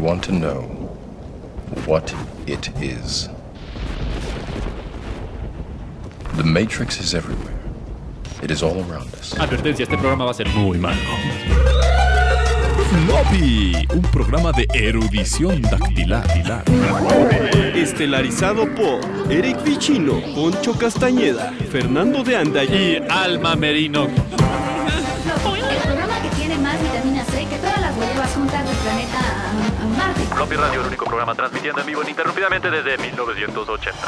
want to know what it is. The Matrix is everywhere. It is all around us. Advertencia, este programa va a ser muy malo. Floppy, un programa de erudición dactilar. Estelarizado por Eric Pichino, Poncho Castañeda, Fernando de Anda y Alma Merino. El programa que tiene más vitamina C que todas las huevas juntas del planeta. Floppy Radio, el único programa transmitiendo en vivo ininterrumpidamente desde 1980.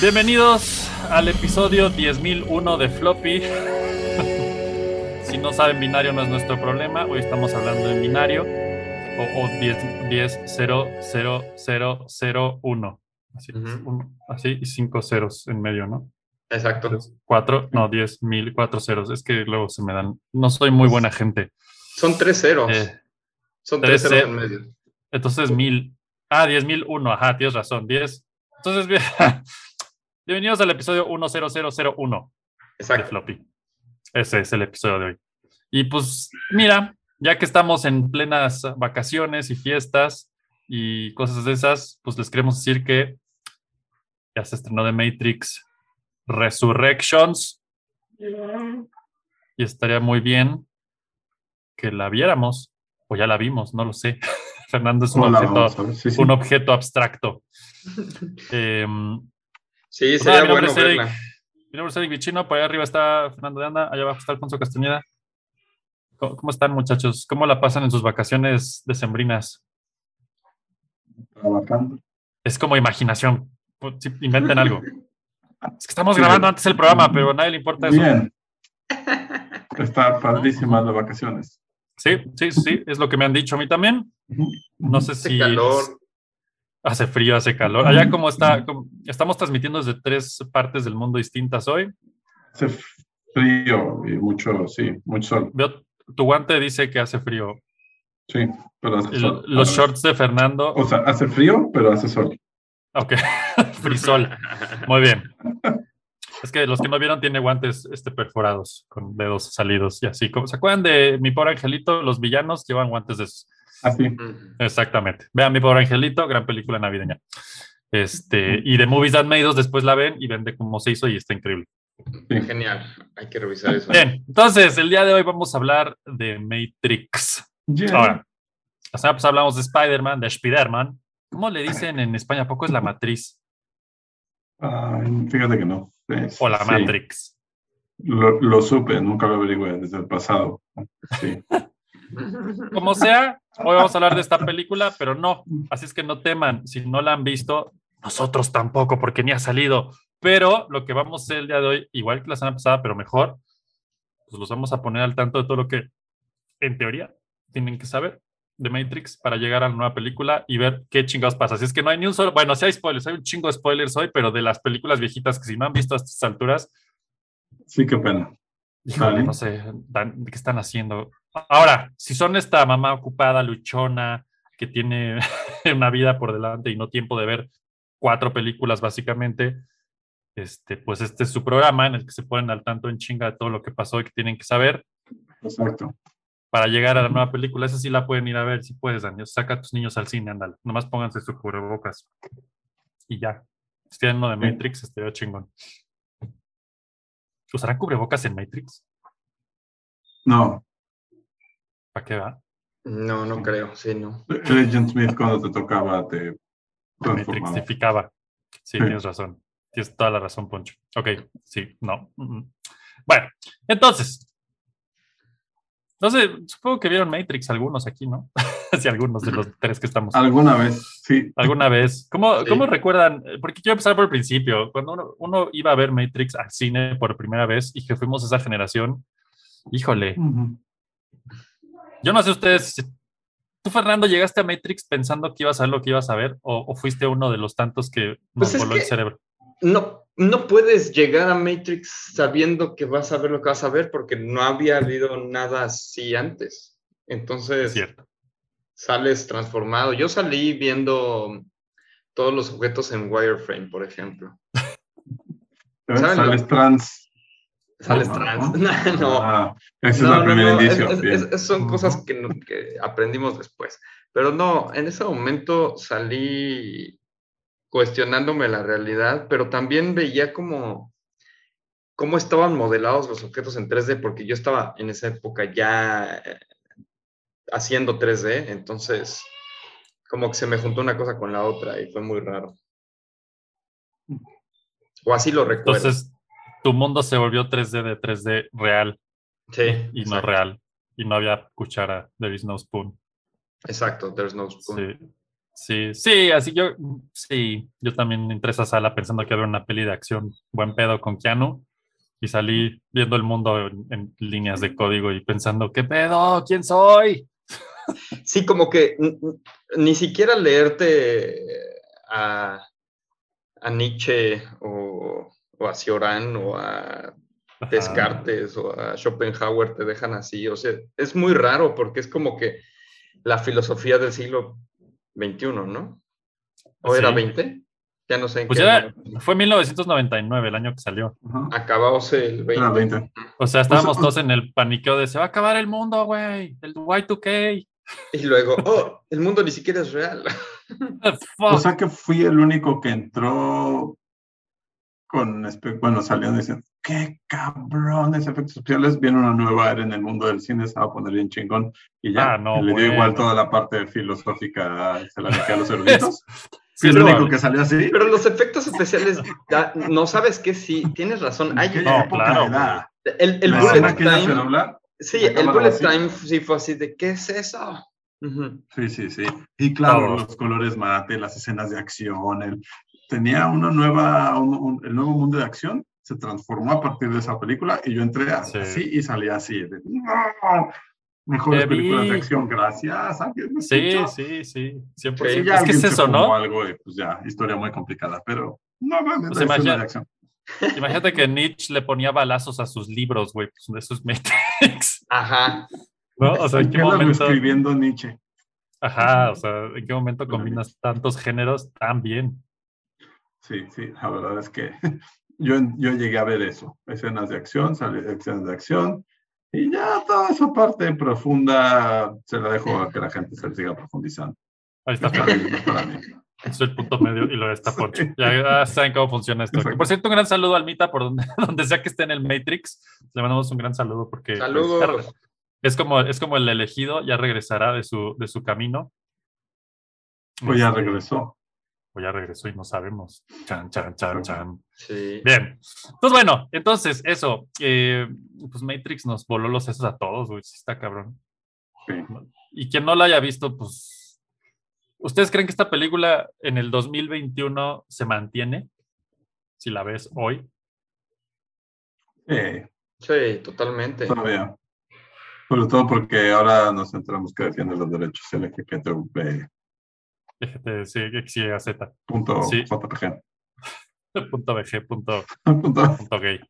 Bienvenidos al episodio 10.001 de Floppy. si no saben binario no es nuestro problema. Hoy estamos hablando en binario. O, o 10, 10 0 0 0 0 1. Así, Ujú. uno, así y cinco ceros en medio, ¿no? Exacto. Tres, Cuatro, no, diez mil, cuatro ceros. Es que luego se me dan. No soy muy buena gente. Son tres ceros. Eh, Son tres ceros ce- en medio. Entonces, mil. Ah, diez mil uno. Ajá, tienes razón. Diez. Entonces, bien. Bienvenidos al episodio 10001 de Exacto. Floppy. Ese es el episodio de hoy. Y pues, mira, ya que estamos en plenas vacaciones y fiestas y cosas de esas, pues les queremos decir que ya se estrenó de Matrix Resurrections. Y estaría muy bien que la viéramos, o ya la vimos, no lo sé. Fernando es un, Hola, objeto. Sí, sí. un objeto abstracto. Em, Sí, Pues sería nada, mi nombre bueno es Eric. verla. Mi nombre es Eric Vichino, por allá arriba está Fernando de Anda, allá abajo está Alfonso Castañeda. ¿Cómo, cómo están, muchachos? ¿Cómo la pasan en sus vacaciones decembrinas? Trabajando. Es como imaginación. Pues, inventen algo. Es que estamos Sí. grabando antes el programa, pero a nadie le importa eso. Bien. Está padrísimas las vacaciones. Sí, sí, sí, es lo que me han dicho a mí también. No sé Hace si calor. hace frío, hace calor. Allá como está, como- estamos transmitiendo desde tres partes del mundo distintas hoy. Hace frío y mucho, sí, mucho sol. Veo, tu guante dice que hace frío. Sí, pero hace sol. lo- los shorts de Fernando, O sea, hace frío, pero hace sol. ok, frisol. Muy bien. Es que los que no vieron tiene guantes este, perforados con dedos salidos y así. como ¿Se acuerdan de mi pobre angelito? Los villanos llevan guantes de esos. Así. Mm. Exactamente. Vean mi pobre angelito, gran película navideña. Este, y de Movies That Made Us después la ven y ven de cómo se hizo y está increíble. Sí. Genial. Hay que revisar eso. Bien, entonces el día de hoy vamos a hablar de Matrix. Yeah. Ahora, la semana pasada hablamos de Spider-Man, de Spider-Man. ¿Cómo le dicen en España? ¿A poco es la matriz Ay, fíjate que no. Es- o la sí. Matrix? Lo, lo supe, nunca lo averigüé desde el pasado. Sí. Como sea, hoy vamos a hablar de esta película, pero no. Así es que no teman, si no la han visto, nosotros tampoco, porque ni ha salido. Pero lo que vamos a hacer el día de hoy, igual que la semana pasada, pero mejor, pues los vamos a poner al tanto de todo lo que, en teoría, tienen que saber de Matrix para llegar a la nueva película y ver qué chingados pasa. Así es que no hay ni un solo, bueno, sí hay spoilers, hay un chingo de spoilers hoy, pero de las películas viejitas que si no han visto a estas alturas, Sí, qué pena. Híjole, Vale. no sé, dan- ¿qué están haciendo? Ahora, si son esta mamá ocupada, luchona, que tiene una vida por delante y no tiempo de ver cuatro películas básicamente, este, pues este es su programa en el que se ponen al tanto en chinga de todo lo que pasó y que tienen que saber Exacto. Para llegar a la nueva película. Esa sí la pueden ir a ver si puedes, Daniel. Saca a tus niños al cine, ándale. Nomás pónganse su cubrebocas. Y ya. Si tienen uno de Sí. Matrix, estaría chingón. ¿Usarán cubrebocas en Matrix? No. ¿Para qué va? No, no creo. Sí, no. Agent Smith cuando te tocaba te transformaba. Matrixificaba. Sí, Sí. tienes razón. Tienes toda la razón, Poncho. Ok, sí, no. mm, mm. Bueno, entonces. No sé, supongo que vieron Matrix algunos aquí, ¿no? sí, algunos de los tres que estamos. Alguna vez, sí. ¿Alguna vez? ¿Cómo, Sí. ¿Cómo recuerdan? Porque quiero empezar por el principio. Cuando uno, uno iba a ver Matrix al cine por primera vez y que fuimos esa generación, híjole, yo no sé ustedes, ¿tú, Fernando, llegaste a Matrix pensando que ibas a ver lo que ibas a ver o, o fuiste uno de los tantos que nos Pues es voló el cerebro? No, no puedes llegar a Matrix sabiendo que vas a ver lo que vas a ver porque no había habido nada así antes. Es Entonces cierto. sales transformado. Yo salí viendo todos los objetos en wireframe, por ejemplo. ¿Ves? ¿Saben Sales lo- trans. Sales No, trans. no. No, Ah, ese es No, el no, primer no, es- indicio. es- bien. es- es- son cosas que aprendimos después. Pero no, en ese momento salí cuestionándome la realidad, pero también veía como cómo estaban modelados los objetos en 3D, porque yo estaba en esa época ya eh, haciendo 3D, entonces como que se me juntó una cosa con la otra y fue muy raro. O así lo recuerdo. Entonces, tu mundo se volvió 3D de 3D real sí, y no real. Y no había cuchara, there is no spoon. Exacto, there's no spoon. Sí, sí, sí, así yo, sí, yo también entré a esa sala pensando que había una peli de acción, buen pedo con Keanu, y salí viendo el mundo en, en líneas de código y pensando, ¿qué pedo? ¿Quién soy? Sí, como que ni siquiera leerte a, a Nietzsche o, o a Cioran o a Ajá. Descartes o a Schopenhauer te dejan así. O sea, es muy raro porque es como que la filosofía del siglo XXI, ¿no? ¿O era Sí. 20? Ya no sé en Pues qué ya año. fue 1999 el año que salió. Ajá. Acabábose el 20. Era 20. O sea, estábamos O sea, todos en el paniqueo de se va a acabar el mundo, güey, el Y2K. Y luego, oh, el mundo ni siquiera es real. O sea que fui el único que entró con, bueno, saliendo diciendo, qué cabrones efectos especiales, viene una nueva era en el mundo del cine, se va a poner bien chingón, y ya, Ah, no, y le dio igual bueno. toda la parte filosófica, se la dejé a los eruditos. Sí, es único probable. que salió así. Pero los efectos especiales, ya, no sabes qué, sí, tienes razón. Hay, ¿Qué No, época claro, el, el bullet que time- Sí, el bullet time sí fue así de, ¿qué es eso? Ujú. Sí, sí, sí. Y claro, Todos. los colores mate, las escenas de acción, el- tenía una nueva, un- un- el nuevo mundo de acción se transformó a partir de esa película y yo entré Sí. así y salí así. de, "No, Mejores películas de acción, gracias. ¿alguien me Sí, escuchó?". sí, sí, 100%. Sí, es ya que es eso, ¿no? algo y pues ya, historia muy complicada, pero no mames, Pues imagina- de acción. Imagínate que Nietzsche le ponía balazos a sus libros, güey, pues de esos Matrix, Ajá. ¿no? O sea, ¿en qué Quedas momento? escribiendo Nietzsche. Ajá, o sea, ¿en qué momento combinas tantos géneros tan bien? Sí, sí, la verdad es que yo, yo llegué a ver eso, escenas de acción, escenas de acción, y ya toda esa parte profunda se la dejo a que la gente se siga profundizando. Ahí está, es el punto medio y lo está Sí. Poncho. Ya saben cómo funciona esto. Exacto. por cierto, un gran saludo al Mita por donde, donde sea que esté en el Matrix. Le mandamos un gran saludo porque pues, Saludos. es como, es como el elegido, ya regresará de su, de su camino. Pues ya Este, regresó. O ya regresó y no sabemos. Chan, chan, chan, chan. Sí. Bien. Pues bueno, entonces eso. eh, pues Matrix nos voló los sesos a todos, güey. Sí está cabrón. Sí. Y quien no la haya visto, pues. ¿Ustedes creen que esta película en el 2021 se mantiene? Si la ves hoy. Eh, Sí, totalmente. todavía. Sobre todo porque ahora nos enteramos que defiende los derechos LGBTV. Fíjate, sí, XYZ. Punto Sí. JPG. Punto BG, punto, Punto- punto gay.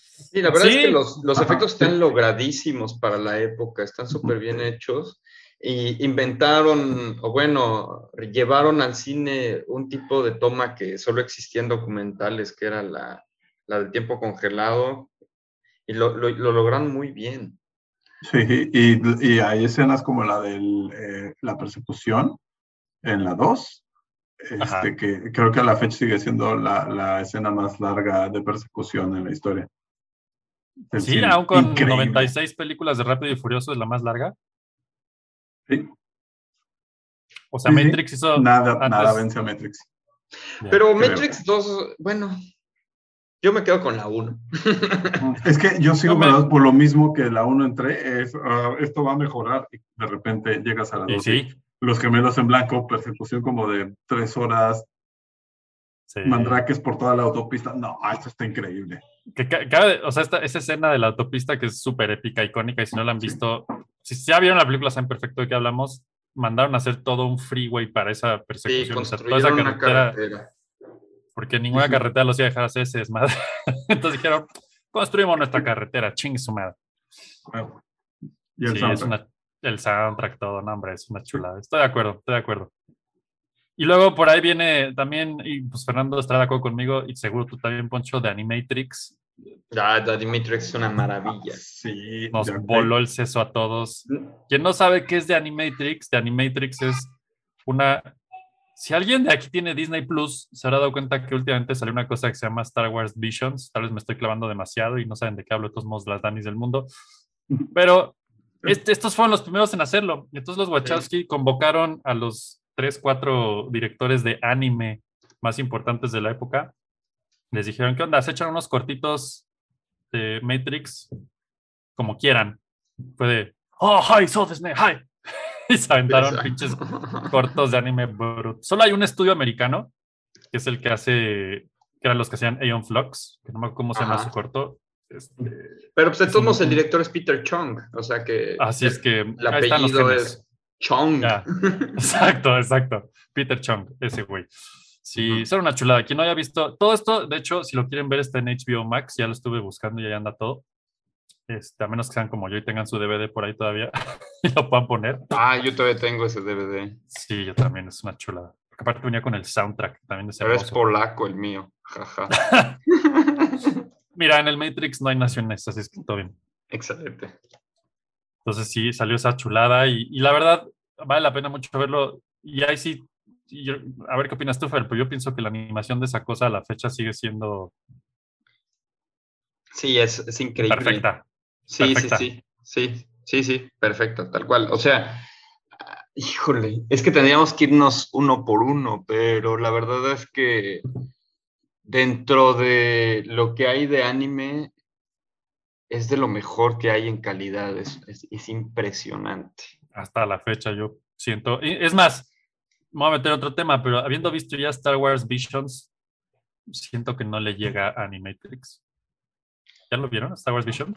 Sí, la verdad es Sí. que los, los Ajá, efectos sí. están logradísimos para la época, están súper bien hechos. Y inventaron, o bueno, llevaron al cine un tipo de toma que solo existía en documentales, que era la, la del tiempo congelado, y lo, lo, lo lograron muy bien. Sí, y, y hay escenas como la de la persecución en la 2, Ajá. este, que creo que a la fecha sigue siendo la, la escena más larga de persecución en la historia. del Sí, aún con Increíble. 96 películas de Rápido y Furioso es la más larga. Sí, O sea, Sí, sí. Matrix hizo. nada, antes- nada vence a Matrix. Pero creo. Matrix 2, bueno, yo me quedo con la 1. Es que yo sigo No me- por lo mismo que la 1 entré, es, ah, esto va a mejorar y de repente llegas a la Y 2. sí, Los gemelos en blanco, persecución como de tres horas, sí. mandraques por toda la autopista. No, esto está increíble. Que o sea, esta, esa escena de la autopista que es súper épica, icónica, y si no la han visto, si ya vieron la película, saben perfecto de qué hablamos. Mandaron a hacer todo un freeway para esa Sí, persecución. o sea, toda esa construyeron una carretera, carretera. porque ninguna carretera los iba a dejar hacer ese desmadre. Entonces dijeron, construimos nuestra carretera, ching su madre. Bueno, y el Sí, es una, el soundtrack, todo, no, hombre, es una chulada. Estoy de acuerdo, estoy de acuerdo. Y luego por ahí viene también, y pues Fernando estará de acuerdo conmigo, y seguro tú también, Poncho, de Animatrix, Ah, The Animatrix es una maravilla. Sí. nos voló el seso a todos. Quien no sabe qué es de Animatrix, de Animatrix es una. Si alguien de aquí tiene Disney Plus, se habrá dado cuenta que últimamente salió una cosa que se llama Star Wars Visions. Tal vez me estoy clavando demasiado y no saben de qué hablo, de todos modos, las Danis del mundo. Pero este- estos fueron los primeros en hacerlo. Entonces los Wachowski convocaron a los tres, cuatro directores de anime más importantes de la época. Les dijeron, ¿qué onda? Se echan unos cortitos de Matrix como quieran. Fue de, oh, hi, so Disney, hi. y se aventaron Exacto. pinches cortos de anime brutos. Solo hay un estudio americano, que es el que hace, que eran los que hacían Aeon Flux, que no me acuerdo cómo se llama Ajá. su corto. Este, Pero pues de Es todos modos el director es Peter Chung, o sea que así es que el apellido es Chung. Ya. Exacto, exacto. Peter Chung, ese güey. Sí, Ujú. eso era una chulada. Quien no haya visto todo esto, de hecho, si lo quieren ver, está en HBO Max. Ya lo estuve buscando y ahí anda todo. Este, a menos que sean como yo y tengan su DVD por ahí todavía y lo puedan poner. Ah, yo todavía tengo ese DVD. Sí, yo también, es una chulada. Porque aparte venía con el soundtrack, también es Pero es hermoso. polaco el mío. Jaja. Mira, en el Matrix no hay naciones, así es que todo bien. Excelente. Entonces sí, salió esa chulada y, y la verdad vale la pena mucho verlo. Y ahí sí, y yo- a ver qué opinas tú, Fer, pero yo pienso que la animación de esa cosa a la fecha sigue siendo Sí, es, es increíble. perfecta. Sí, perfecta. sí, sí. Sí, sí, sí, perfecto, tal cual. O sea, híjole, es que tendríamos que irnos uno por uno, pero la verdad es que dentro de lo que hay de anime, es de lo mejor que hay en calidad. Es, es- es impresionante. Hasta la fecha yo siento. es más, me voy a meter otro tema, pero habiendo visto ya Star Wars Visions, siento que no le llega a Animatrix. ¿Ya lo vieron? Star Wars Visions.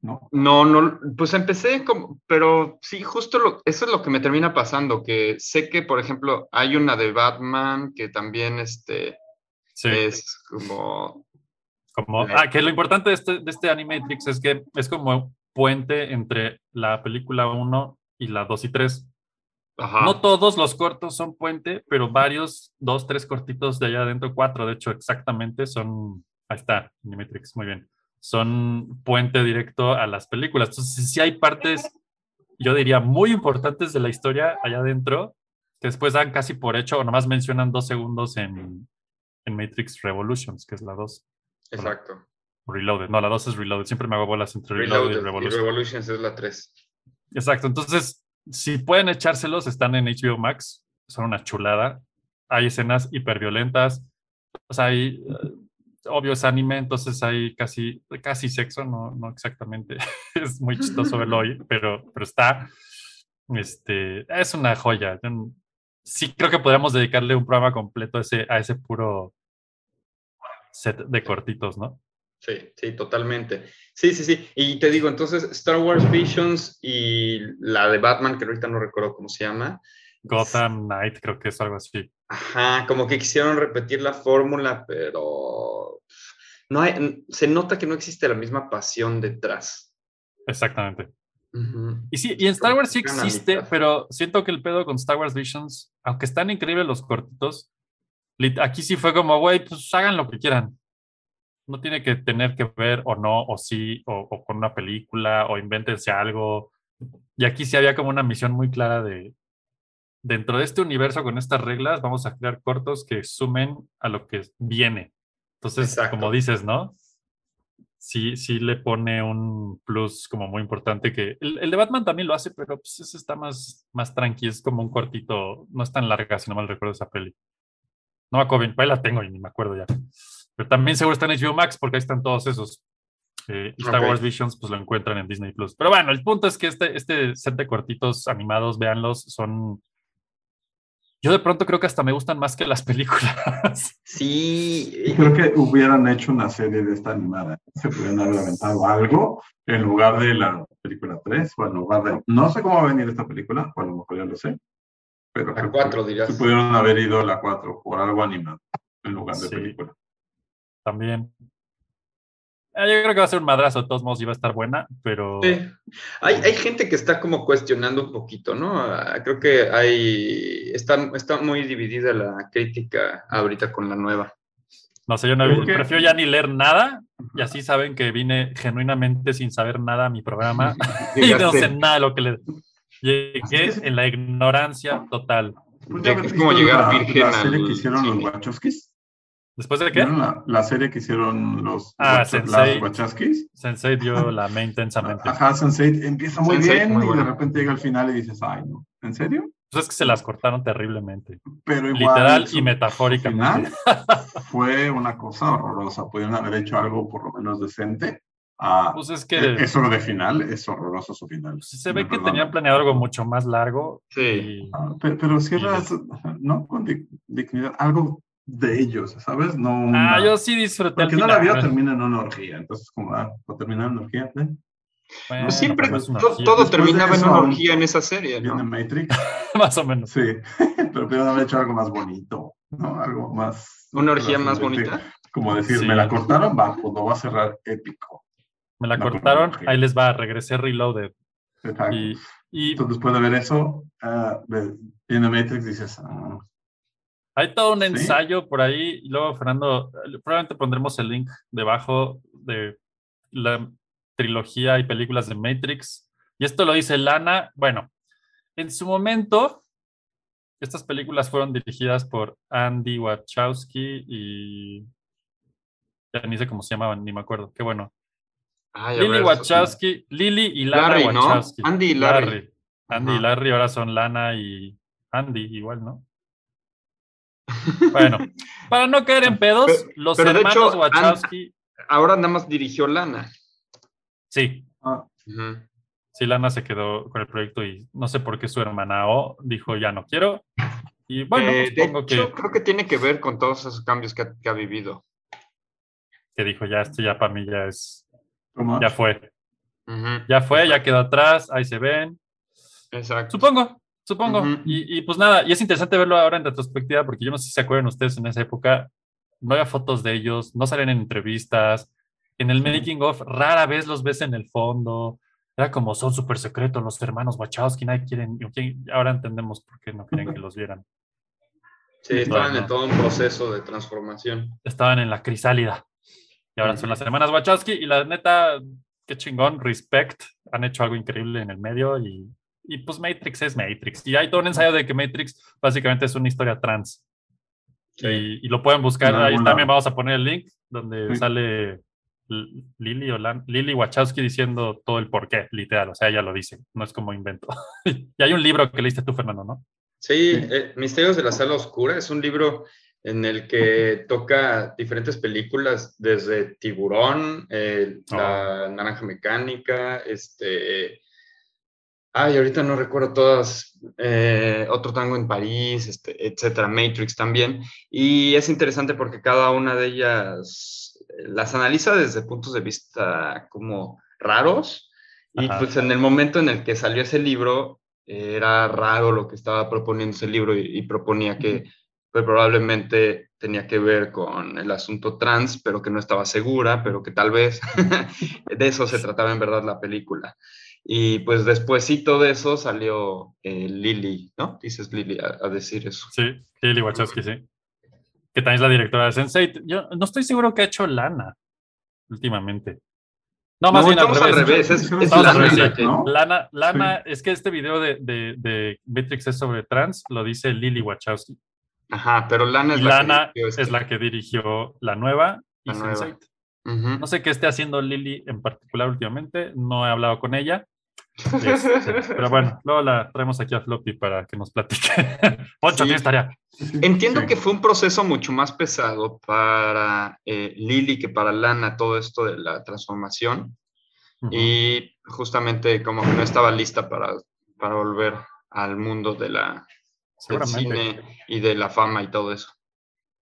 No. No, no, pues empecé como, pero sí, justo lo, eso es lo que me termina pasando, que sé que, por ejemplo, hay una de Batman que también este, Sí. es como, Como, ah, que lo importante de este, de este Animatrix es que es como puente entre la película 1 y la 2 y 3. ajá, No todos los cortos son puente, pero varios, dos, tres cortitos de allá adentro, cuatro, de hecho, exactamente son. Ahí está, Animatrix, muy bien. Son puente directo a las películas. Entonces, sí hay partes, yo diría, muy importantes de la historia allá adentro, que después dan casi por hecho, o nomás mencionan dos segundos en, en Matrix Revolutions, que es la 2. exacto. Reloaded. No, la 2 es Reloaded. Siempre me hago bolas entre Reloaded, Reloaded y y Revolution. Revolutions es la 3. Exacto. Entonces, si pueden echárselos, están en HBO Max. Son una chulada. Hay escenas hiperviolentas. O sea, hay, eh, obvio es anime, entonces hay casi, casi sexo, no, no exactamente. es muy chistoso verlo hoy, pero, pero está. Este, es una joya. Yo sí creo que podríamos dedicarle un programa completo a ese, a ese puro set de cortitos, ¿no? Sí, sí, totalmente. Sí, sí, sí. Y te digo, entonces, Star Wars Visions y la de Batman, que ahorita no recuerdo cómo se llama. Gotham Knight, creo que es algo así. Ajá, como que quisieron repetir la fórmula, pero no hay, se nota que no existe la misma pasión detrás. Exactamente. Ujú. Y sí, y en Star Wars sí existe, pero siento que el pedo con Star Wars Visions, aunque están increíbles los cortitos, aquí sí fue como, güey, pues hagan lo que quieran. No tiene que tener que ver o no, o sí, o, o con una película, o invéntense algo. Y aquí sí había como una misión muy clara de, dentro de este universo con estas reglas, vamos a crear cortos que sumen a lo que viene. Entonces, Exacto. como dices, ¿no? Sí, sí le pone un plus como muy importante que el, el de Batman también lo hace, pero pues ese está más, más tranqui, es como un cortito, no es tan larga, si no mal recuerdo esa peli. No me acuerdo ahí la tengo y ni me acuerdo ya. Pero también seguro está en HBO Max porque ahí están todos esos. Eh, y Star Ok. Wars Visions pues lo encuentran en Disney Plus. Pero bueno, el punto es que este, este set de cortitos animados, véanlos, son... Yo de pronto creo que hasta me gustan más que las películas. Sí, creo que hubieran hecho una serie de esta animada. Se pudieran haber aventado algo en lugar de la película 3 o en lugar de... No sé cómo va a venir esta película, o a lo mejor ya lo sé. Pero La creo que cuatro, dirás. Se pudieron haber ido a la 4 por algo animado en lugar de Sí. película. También. Eh, yo creo que va a ser un madrazo, de todos modos, y va a estar buena, pero... Sí. Hay, hay gente que está como cuestionando un poquito, ¿no? Ah, Creo que hay, está, está muy dividida la crítica ahorita con la nueva. No sé, yo no prefiero ya ni leer nada y así saben que vine genuinamente sin saber nada a mi programa y no sé nada de lo que le llegué en la ignorancia total. Pues Es como ¿viste llegar la, virgen la serie al que hicieron los. Wachowskis. ¿Después de qué? ¿Vieron la, la serie que hicieron los Ah, Sensei. las Wachowskis? Sensei dio la main intensamente. Ajá, Sense8 empieza muy Sense8, bien muy y bueno. de repente llega al final y dices, ay, no, ¿en serio? Pues es que se las cortaron terriblemente. Pero igual, Literal y metafóricamente. final fue una cosa horrorosa. Pudieron haber hecho algo por lo menos decente. Ah, Pues es que eh, Eso de final es horroroso su final. pues, se ve que tenían planeado algo mucho más largo. Sí. y- Ah, pe- Pero, cierras, ¿no? Con di- dignidad, algo de ellos, ¿sabes? No Ah, yo sí disfruté. Porque al no la vio, final. termina en una orgía. Entonces, como, ah, o termina en una orgía, ¿eh? Bueno, Pues siempre, pero no es una to- orgía. todo terminaba en una orgía en esa serie, Viene ¿no? Matrix. Más o menos. Sí, pero pudieron haber hecho algo más bonito, ¿no? Algo más. Una orgía más bonita. Como decir, Sí. me la cortaron, va, pues lo va a cerrar épico. Me la No, cortaron, ahí les va, regresé reloaded. Exacto. Y, y Entonces, después de ver eso, ve- viene Matrix, dices, ah, hay todo un Sí. ensayo por ahí. Y luego, Fernando, eh, probablemente pondremos el link debajo de la trilogía y películas de Matrix. Y esto lo dice Lana. Bueno, en su momento, estas películas fueron dirigidas por Andy Wachowski y. Ya ni sé cómo se llamaban, ni me acuerdo. Qué bueno. Ay, Lily ver, Wachowski, Lily y Lana Larry, ¿no? Wachowski. Andy y Larry. Andy y. Larry ahora son Lana y Andy, igual, ¿no? Bueno, para no caer en pedos, Pero- los pero de hermanos hecho, An- Wachowski, Ahora nada más dirigió Lana. sí, ah, sí, Lana se quedó con el proyecto y no sé por qué su hermana O dijo ya no quiero. Y bueno, Eh, de supongo hecho, que, creo que tiene que ver con todos esos cambios que ha, que ha vivido. que dijo ya, esto ya para mí ya es, ¿cómo? ya fue, ya fue, ya quedó atrás, ahí se ven. Exacto. Supongo, supongo. Y, y pues nada, y es interesante verlo ahora en retrospectiva, porque yo no sé si se acuerdan ustedes en esa época, no había fotos de ellos, no salen en entrevistas, en el making of rara vez los ves en el fondo, era como son súper secretos los hermanos Wachowski, nadie quieren, ¿quién? ahora entendemos por qué no querían que los vieran. Sí, estaban Bueno. en todo un proceso de transformación. Estaban en la crisálida. Y ahora son las hermanas Wachowski y la neta, qué chingón, respect, han hecho algo increíble en el medio y, y pues Matrix es Matrix. Y hay todo un ensayo de que Matrix básicamente es una historia trans. Y, y lo pueden buscar, En ahí algún también vamos a poner el link donde Sí. sale L- Lily, o Lan- Lily Wachowski diciendo todo el porqué, literal, o sea, ella lo dice, no es como invento. y hay un libro que leíste tú, Fernando, ¿no? Sí, eh, Misterios de la Sala Oscura es un libro en el que toca diferentes películas, desde Tiburón, eh, La Naranja Mecánica, este... Ay, ahorita no recuerdo todas, eh, Otro Tango en París, este, etcétera, Matrix también. Y es interesante porque cada una de ellas eh, las analiza desde puntos de vista como raros. Y Ajá. pues en el momento en el que salió ese libro, eh, era raro lo que estaba proponiendo ese libro y, y proponía que pues, probablemente tenía que ver con el asunto trans, pero que no estaba segura, pero que tal vez de eso se trataba en verdad la película. Y pues despuésito de eso salió eh, Lily, ¿no? Dices Lily a, a decir eso. Sí, Lily Wachowski, sí. Que también es la directora de Sense8. Yo no estoy seguro que ha hecho Lana últimamente. No, más No, bien al estamos al revés. revés, es, es Estamos al Lana revés, la sí. que- ¿no? Lana, Lana es que este video de, de, de Matrix es sobre trans, lo dice Lily Wachowski. Ajá, pero Lana es la Lana que dirigió este. es la que dirigió la nueva y La nueva. Sense8. Ujú. No sé qué esté haciendo Lily en particular últimamente, no he hablado con ella. Pero bueno, luego la traemos aquí a Floppy para que nos platique. Poncho, Sí. tarea. Entiendo Sí. que fue un proceso mucho más pesado para eh, Lily que para Lana todo esto de la transformación Ujú. y justamente como que no estaba lista para, para volver al mundo de la, del cine y de la fama y todo eso.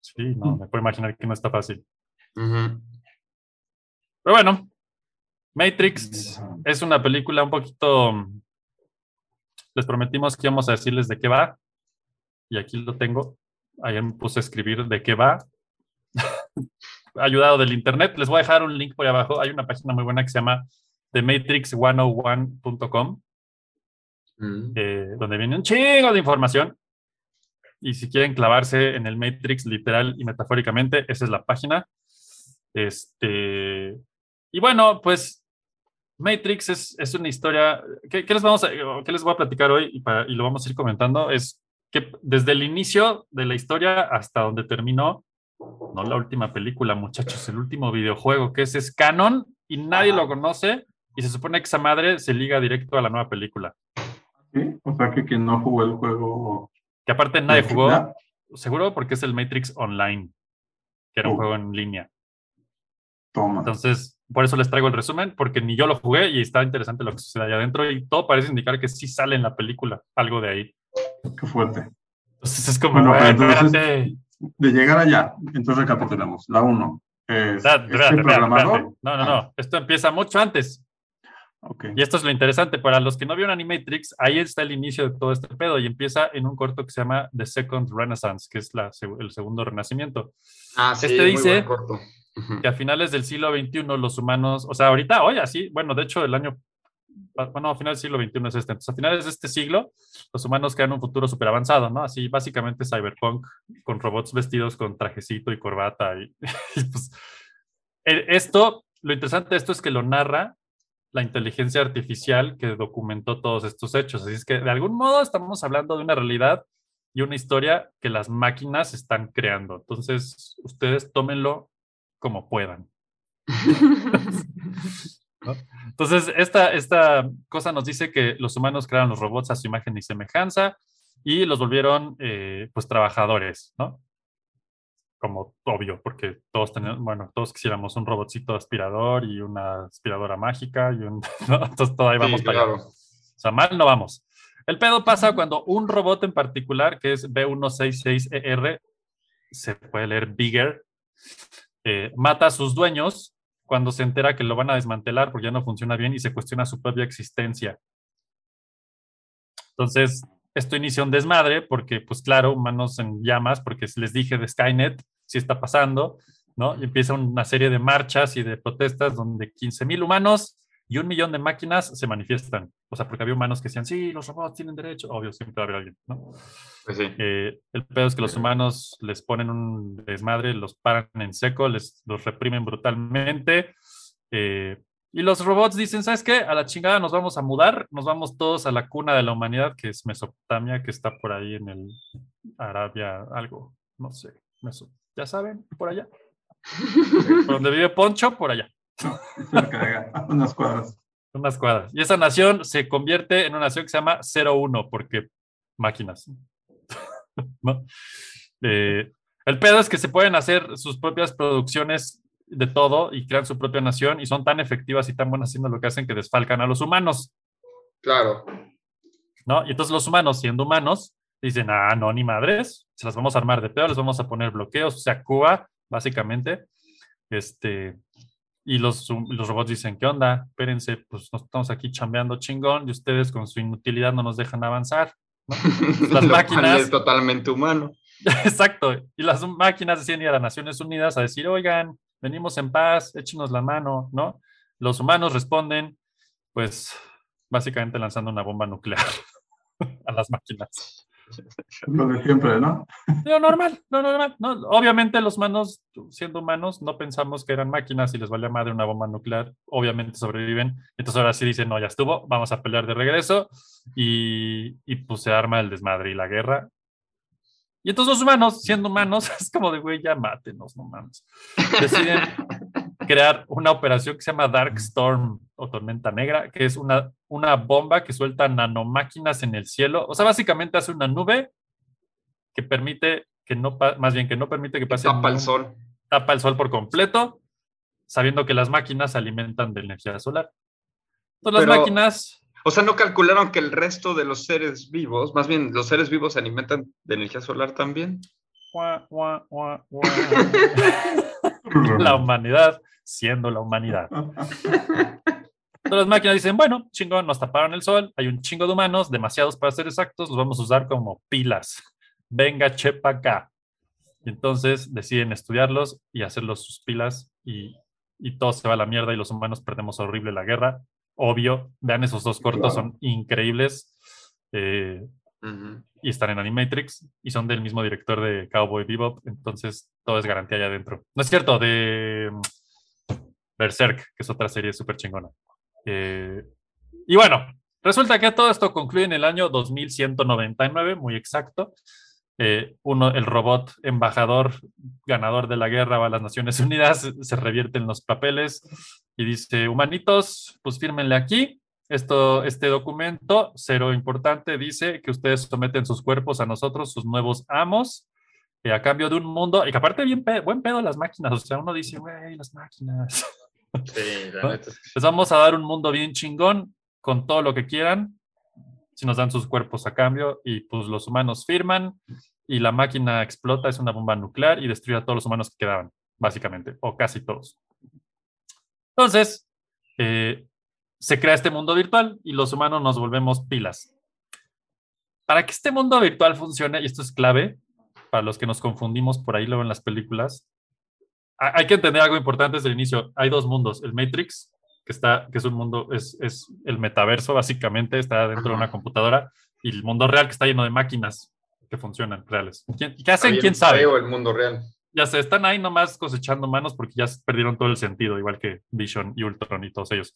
Sí, no, me puedo imaginar que no está fácil. Ujú. Pero bueno, Matrix es una película un poquito. Les prometimos que íbamos a decirles de qué va. Y aquí lo tengo. Ayer me puse a escribir de qué va. Ayudado del internet. Les voy a dejar un link por ahí abajo. Hay una página muy buena que se llama thematrix101.com, Mm. eh, donde viene un chingo de información. Y si quieren clavarse en el Matrix literal y metafóricamente, esa es la página. Este, y bueno, pues Matrix es, es una historia. ¿qué, les vamos a, qué les voy a platicar hoy y, para- y lo vamos a ir comentando? Es que desde el inicio de la historia hasta donde terminó, no la última película, muchachos, el último videojuego que es, es canon y nadie lo conoce y se supone que esa madre se liga directo a la nueva película. ¿Sí? O sea que quien no jugó el juego. Que aparte nadie jugó, seguro porque es el Matrix Online, que era un Uh. juego en línea. Toma. Entonces, por eso les traigo el resumen, porque ni yo lo jugué y está interesante lo que sucede allá adentro y todo parece indicar que sí sale en la película algo de ahí. Qué fuerte. Entonces es como, Bueno, "Güey, entonces- espérate". De llegar allá, entonces recapitulamos. La 1 es Espérate, este espérate, espérate, programador. espérate. No, no, no. Esto empieza mucho antes. Ok. Y esto es lo interesante. Para los que no vieron Animatrix, ahí está el inicio de todo este pedo y empieza en un corto que se llama The Second Renaissance, que es la el segundo renacimiento. Ah, sí, Este muy dice- buen corto. Que a finales del siglo XXI los humanos, o sea, ahorita, hoy así, bueno, de hecho el año, bueno, a finales del siglo XXI es este. Entonces, a finales de este siglo, los humanos crean un futuro súper avanzado, ¿no? Así, básicamente cyberpunk, con robots vestidos con trajecito y corbata. Y, y, pues, esto, lo interesante de esto es que lo narra la inteligencia artificial que documentó todos estos hechos. Así es que de algún modo estamos hablando de una realidad y una historia que las máquinas están creando. Entonces, ustedes tómenlo como puedan. ¿no? Entonces, esta, esta cosa nos dice que los humanos crearon los robots a su imagen y semejanza y los volvieron, eh, pues, trabajadores, ¿no? Como obvio, porque todos tenemos, bueno, todos quisiéramos un robotcito aspirador y una aspiradora mágica y un, ¿no? Entonces, todo ahí vamos Sí, para allá. claro. O sea, mal no vamos. El pedo pasa cuando un robot en particular, que es B166ER, se puede leer Bigger, eh, mata a sus dueños cuando se entera que lo van a desmantelar porque ya no funciona bien y se cuestiona su propia existencia. Entonces, esto inicia un desmadre porque, pues claro, humanos en llamas, porque les dije de Skynet, sí está pasando, ¿no? Y empieza una serie de marchas y de protestas donde 15.000 humanos y un millón de máquinas se manifiestan. O sea, porque había humanos que decían, sí, los robots tienen derecho. Obvio, siempre va a haber alguien, ¿no? Pues sí. Eh, el pedo es que los humanos les ponen un desmadre, los paran en seco, les los reprimen brutalmente. eh, y los robots dicen, ¿sabes qué? A la chingada nos vamos a mudar, nos vamos todos a la cuna de la humanidad, que es Mesopotamia, que está por ahí en el Arabia, algo, no sé, Meso- ya saben, por allá. por donde vive Poncho, por allá Cerca de acá, unas cuadras. unas cuadras. Y esa nación se convierte en una nación que se llama 01, porque máquinas. ¿No? Eh, el pedo es que se pueden hacer sus propias producciones de todo y crean su propia nación y son tan efectivas y tan buenas haciendo lo que hacen que desfalcan a los humanos, Claro. ¿no? Y entonces los humanos, siendo humanos, dicen, ah, no, ni madres, se las vamos a armar de pedo, les vamos a poner bloqueos, o sea, Cuba, básicamente. Este, y los, los robots dicen, ¿qué onda? Espérense, pues nos estamos aquí chambeando chingón y ustedes con su inutilidad no nos dejan avanzar. ¿no? Las Lo máquinas- Es totalmente humano. Exacto. Y las máquinas decían ir a las Naciones Unidas a decir, oigan, venimos en paz, échenos la mano, ¿no? Los humanos responden, pues, básicamente lanzando una bomba nuclear a las máquinas. Lo de siempre, ¿no? Lo normal, lo normal. ¿no? Obviamente los humanos, siendo humanos, no pensamos que eran máquinas y les valía madre una bomba nuclear. Obviamente sobreviven. Entonces ahora sí dicen, no, ya estuvo, vamos a pelear de regreso. Y, y pues se arma el desmadre y la guerra. Y entonces los humanos, siendo humanos, es como de, güey, ya mátenos, no mames. Deciden crear una operación que se llama Dark Storm o Tormenta Negra, que es una, una bomba que suelta nanomáquinas en el cielo. O sea, básicamente hace una nube que permite que no, más bien que no permite que pase Tapa el sol. tapa el sol por completo, sabiendo que las máquinas se alimentan de energía solar. Entonces las Pero- máquinas, O sea, no calcularon que el resto de los seres vivos, más bien los seres vivos se alimentan de energía solar también. La humanidad siendo la humanidad. Entonces las máquinas dicen, bueno, chingón, nos taparon el sol, hay un chingo de humanos, demasiados para ser exactos, los vamos a usar como pilas. Venga, chepa acá. Y entonces deciden estudiarlos y hacerlos sus pilas y, y todo se va a la mierda y los humanos perdemos horrible la guerra. Obvio, vean esos dos cortos, Claro. son increíbles. Eh, Ujú. y están en Animatrix y son del mismo director de Cowboy Bebop, entonces todo es garantía allá adentro. No es cierto, de Berserk, que es otra serie súper chingona. Eh, y bueno, resulta que todo esto concluye en el año 2199, muy exacto. Eh, uno, el robot embajador, ganador de la guerra va a las Naciones Unidas, se revierten los papeles y dice, humanitos, pues fírmenle aquí. Esto, este documento, cero importante, dice que ustedes someten sus cuerpos a nosotros, sus nuevos amos, eh, a cambio de un mundo, y que aparte bien buen pedo las máquinas, o sea, uno dice, güey, las máquinas. Sí. Les vamos a dar un mundo bien chingón, con todo lo que quieran, si nos dan sus cuerpos a cambio, y pues los humanos firman, y la máquina explota, es una bomba nuclear, y destruye a todos los humanos que quedaban, básicamente, o casi todos. Entonces, eh, se crea este mundo virtual y los humanos nos volvemos pilas. Para que este mundo virtual funcione, y esto es clave, para los que nos confundimos por ahí luego en las películas, hay que entender algo importante desde el inicio. Hay dos mundos, el Matrix, que, está, que es un mundo, es, es el metaverso básicamente, está dentro de una computadora, y el mundo real que está lleno de máquinas que funcionan reales. ¿Quién- ¿Qué hacen? bien ¿Quién sabe? el mundo real. ya se están ahí nomás cosechando manos porque ya perdieron todo el sentido, igual que Vision y Ultron y todos ellos.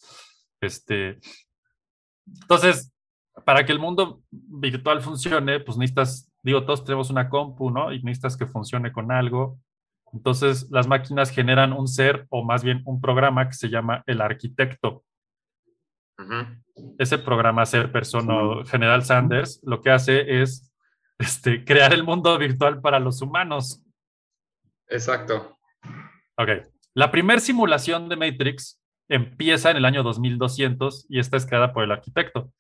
Este, entonces, para que el mundo virtual funcione, pues necesitas, digo, todos tenemos una compu, ¿no? Y necesitas que funcione con algo. Entonces, las máquinas generan un ser o más bien un programa que se llama el arquitecto. Ese programa ser persona General Sanders lo que hace es este, crear el mundo virtual para los humanos. Exacto. Ok. La primera simulación de Matrix empieza en el año 2200 y esta es creada por el arquitecto.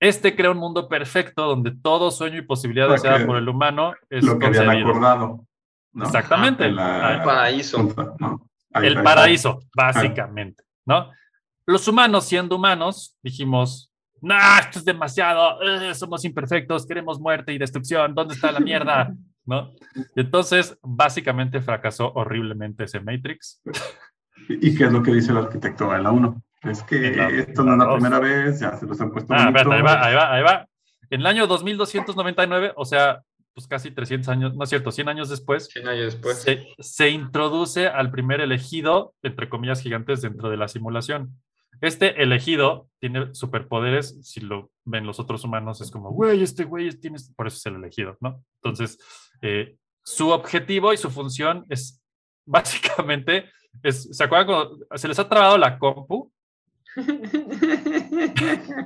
Este crea un mundo perfecto donde todo sueño y posibilidad deseada por el humano es Lo que habían acordado. ¿No? Exactamente. En la- Paraíso. El paraíso, básicamente, ¿no? Los humanos, siendo humanos, dijimos, no, esto es demasiado, eh, somos imperfectos, queremos muerte y destrucción, ¿dónde está la mierda? ¿No? Y entonces, básicamente fracasó horriblemente ese Matrix. ¿Y qué es lo que dice el arquitecto en la 1? Es que la- esto no es la primera vez, ya se los han puesto Ah, bonitos. espérate, ahí va, ahí va, ahí va. En el año 2299, o sea, pues casi 300 años, no es cierto, 100 años después, 100 años después. se, se introduce al primer elegido, entre comillas gigantes, dentro de la simulación. Este elegido tiene superpoderes, si lo ven los otros humanos, es como, güey, este güey tiene, por eso es el elegido, ¿no? Entonces, eh, su objetivo y su función es básicamente, es, ¿se acuerdan cuando se les ha trabado la compu? Y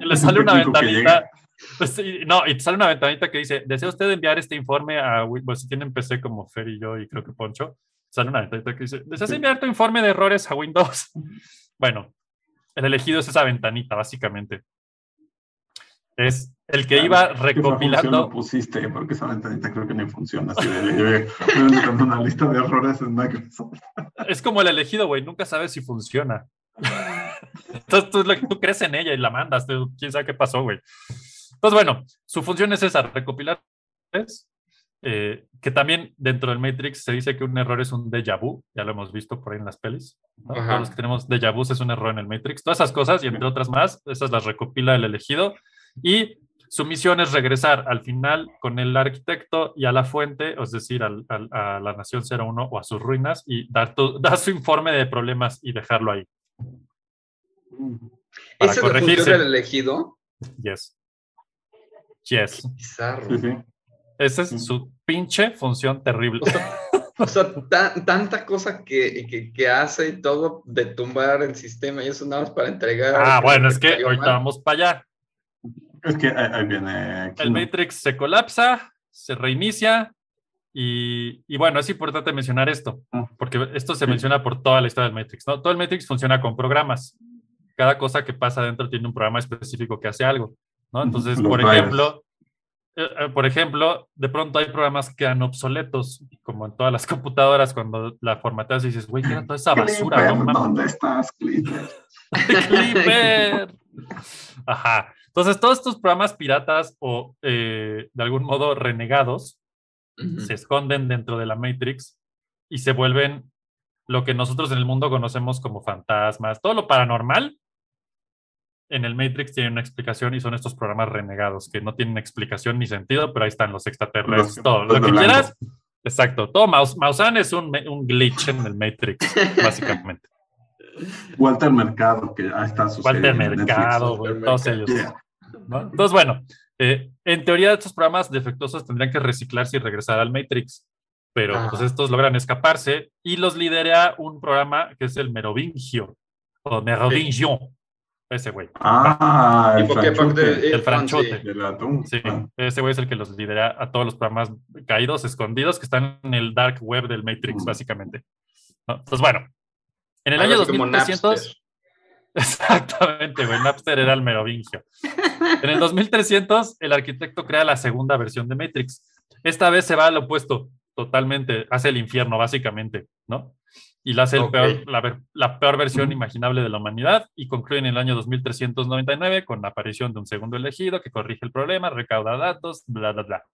le Es un sale una ventanita. Pues, sí, no, y te sale una ventanita que dice: ¿Desea usted enviar este informe a Win-?" Pues si tienen PC como Fer y yo, y creo que Poncho, sale una ventanita que dice: ¿Deseas enviar tu informe de errores a Windows? Bueno, el elegido es esa ventanita, básicamente. Es el que iba ¿Qué función lo recopilando. pusiste? Porque esa ventanita creo que ni funciona. Así de, una lista de errores en Microsoft. Es como el elegido, güey, nunca sabes si funciona. Entonces tú, tú crees en ella y la mandas, tú- quién sabe qué pasó, güey. Entonces, bueno, su función es esa, recopilar eh, que también dentro del Matrix se dice que un error es un déjà vu, ya lo hemos visto por ahí en las pelis. Todos los que tenemos déjà vu es un error en el Matrix. Todas esas cosas y entre otras más, esas las recopila el elegido. Y su misión es regresar al final con el arquitecto y a la fuente, es decir, al- al- a la Nación 01 o a sus ruinas y dar, tu- dar su informe de problemas y dejarlo ahí. Para ¿Esa es la función del elegido? Yes. Yes. Bizarro. Sí, sí. Esa es su pinche función terrible. O sea, tan- tanta cosa que, que, que hace y todo de tumbar el sistema y eso nada más para entregar. Ah, bueno, es que ahorita mal. vamos para allá. Es que ahí, viene. El Kino. Matrix se colapsa, se reinicia y, y bueno, es importante mencionar esto, Ah. porque esto se Sí. menciona por toda la historia del Matrix. ¿no? Todo el Matrix funciona con programas. Cada cosa que pasa dentro tiene un programa específico que hace algo. ¿No? Entonces, Los por drivers. ejemplo, eh, eh, por ejemplo, de pronto hay programas que quedan obsoletos, como en todas las computadoras, cuando la formateas y dices, güey, ¿qué era toda esa basura? Clipper, No mames". ¿Dónde estás, Clipper? Clipper. Ajá. Entonces, todos estos programas piratas o eh, de algún modo renegados se esconden dentro de la Matrix y se vuelven lo que nosotros en el mundo conocemos como fantasmas. Todo lo paranormal en el Matrix tiene una explicación y son estos programas renegados que no tienen explicación ni sentido, pero ahí están los extraterrestres, Los- todo. los Lo que quieras. Exacto. Todo Maus- Maussan es un, glitch en el Matrix, básicamente. Walter Mercado, que ahí está su Walter Mercado, Netflix. todos ellos. Yeah. ¿no? Entonces, bueno, eh, en teoría estos programas defectuosos tendrían que reciclarse y regresar al Matrix, pero Ah. pues estos logran escaparse y los lidera un programa que es el Merovingio, o Merovingio, ese güey. Ah, el parte- El franchote. del atún. Sí, ese güey es el que los lidera a todos los programas caídos, escondidos, que están en el dark web del Matrix, Mm. básicamente. ¿no? Entonces, bueno, en el Algo año así como 2300... Napster. Exactamente, güey. Napster era el merovingio. En el 2300, el arquitecto crea la segunda versión de Matrix. Esta vez se va al opuesto, totalmente. Hace el infierno, básicamente, ¿no? Y la hace el Ok. peor- la, la peor versión imaginable de la humanidad y concluye en el año 2399 con la aparición de un segundo elegido que corrige el problema, recauda datos, bla, bla, bla.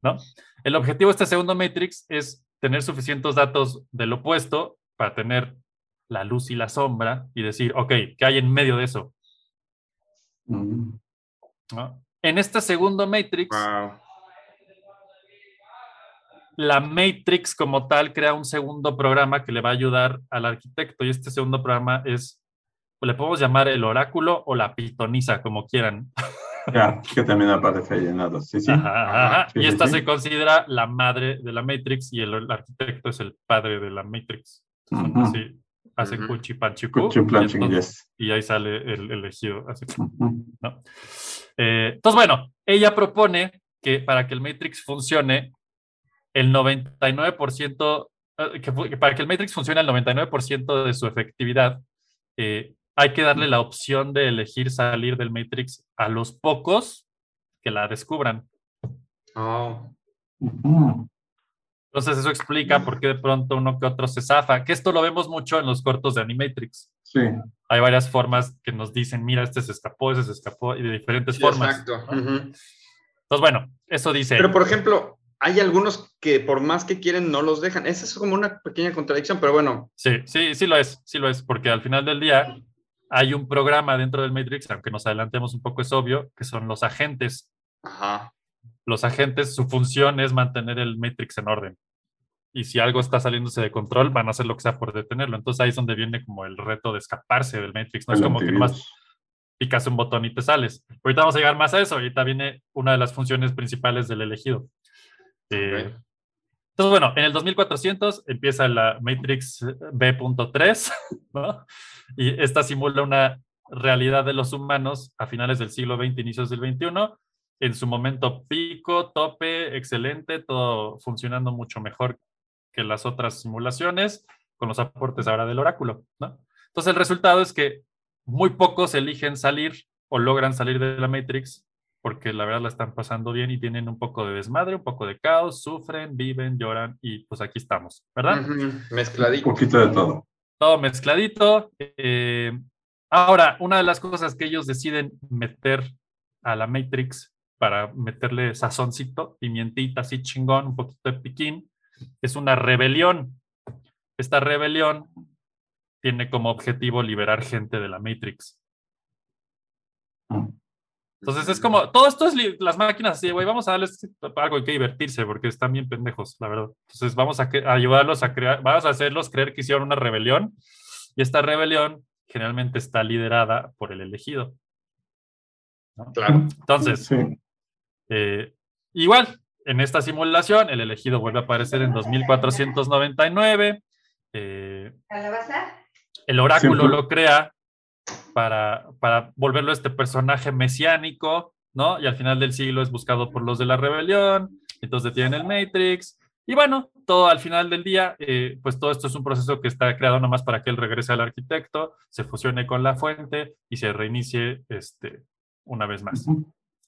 ¿No? El objetivo de este segundo Matrix es tener suficientes datos del opuesto para tener la luz y la sombra y decir, ok, ¿qué hay en medio de eso? mm. ¿No? En este segundo Matrix, Wow. La Matrix como tal crea un segundo programa que le va a ayudar al arquitecto y este segundo programa es, le podemos llamar el oráculo o la pitonisa, como quieran. Ya, que también aparece ahí en lado. Sí, sí. Ajá, ajá, ajá. Sí, y esta sí. se considera la madre de la Matrix y el, el arquitecto es el padre de la Matrix. Así, hacen Ujú. cuchi panchicu, Cuchu y, yes. y ahí sale el elegido. así. Ujú. ¿no? Eh, entonces, bueno, ella propone que para que el Matrix funcione, el 99%, eh, que, para que el Matrix funcione al 99% de su efectividad, eh, hay que darle la opción de elegir salir del Matrix a los pocos que la descubran. Oh. Entonces, eso explica por qué de pronto uno que otro se zafa, que esto lo vemos mucho en los cortos de Animatrix. Sí. Hay varias formas que nos dicen, mira, este se escapó, ese se escapó, y de diferentes Sí, formas. exacto. ¿no? Ujú. Entonces, bueno, eso dice. Pero, por ejemplo, hay algunos que por más que quieren no los dejan. Esa es como una pequeña contradicción, pero bueno. Sí, sí, sí lo es, sí lo es, porque al final del día hay un programa dentro del Matrix, aunque nos adelantemos un poco, es obvio, que son los agentes. Ajá. Los agentes, su función es mantener el Matrix en orden. Y si algo está saliéndose de control, van a hacer lo que sea por detenerlo. Entonces ahí es donde viene como el reto de escaparse del Matrix. No es El como que antivirus. nomás picas un botón y te sales. Ahorita vamos a llegar más a eso. Ahorita viene una de las funciones principales del elegido. Entonces, bueno, en el 2400 empieza la Matrix B.3, ¿no? Y esta simula una realidad de los humanos a finales del siglo XX, inicios del XXI. En su momento pico, tope, excelente, todo funcionando mucho mejor que las otras simulaciones, con los aportes ahora del oráculo, ¿no? Entonces, el resultado es que muy pocos eligen salir o logran salir de la Matrix porque la verdad la están pasando bien y tienen un poco de desmadre, un poco de caos, sufren, viven, lloran y pues aquí estamos, ¿verdad? Ujú. Un Mezcladito. poquito de todo. Todo mezcladito. eh, ahora, una de las cosas que ellos deciden meter a la Matrix para meterle sazoncito, pimientita así chingón, un poquito de piquín, es una rebelión. Esta rebelión tiene como objetivo liberar gente de la Matrix. Mm. Entonces es como, todo esto es las máquinas así, güey, vamos a darles algo hay que divertirse porque están bien pendejos, la verdad. Entonces vamos a, a ayudarlos a crear, vamos a hacerlos creer que hicieron una rebelión y esta rebelión generalmente está liderada por el elegido. ¿no? Claro. Entonces, Sí. eh, igual, en esta simulación, el elegido vuelve a aparecer en 2499. eh, ¿Calabaza? el oráculo Siempre. lo crea para, para volverlo este personaje mesiánico, ¿no? Y al final del siglo es buscado por los de la rebelión, entonces tienen el Matrix. Y bueno, todo al final del día, eh, pues todo esto es un proceso que está creado nomás para que él regrese al arquitecto, se fusione con la fuente y se reinicie este, una vez más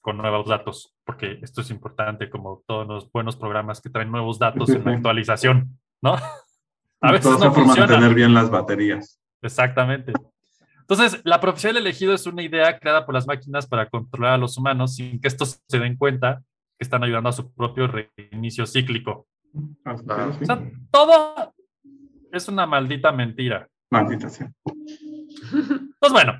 con nuevos datos, porque esto es importante como todos los buenos programas que traen nuevos datos en la actualización, ¿no? A veces no funciona. mantener bien las baterías. Exactamente. Entonces, la profecía del elegido es una idea creada por las máquinas para controlar a los humanos sin que estos se den cuenta que están ayudando a su propio reinicio cíclico. Ah. sí. O sea, todo es una maldita mentira. Maldita sea. Entonces, bueno,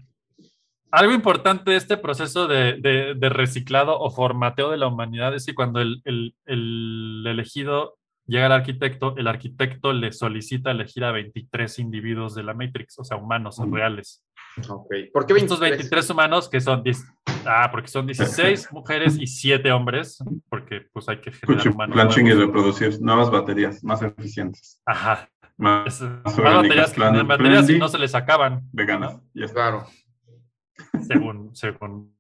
Algo importante de este proceso de, de- de reciclado o formateo de la humanidad es que cuando el, el- el elegido llega al arquitecto, el arquitecto le solicita elegir a 23 individuos de la Matrix, o sea, humanos Mm. reales. Ok. ¿Por qué Estos 23 humanos que son 10 ah, porque son 16 mujeres y 7 hombres, porque pues hay que generar humanos. Planching y reproducir nuevas baterías más eficientes. Ajá. Más, Es- más más baterías, que planet tienen baterías y no se les acaban, veganas. Ya está. Claro. según, según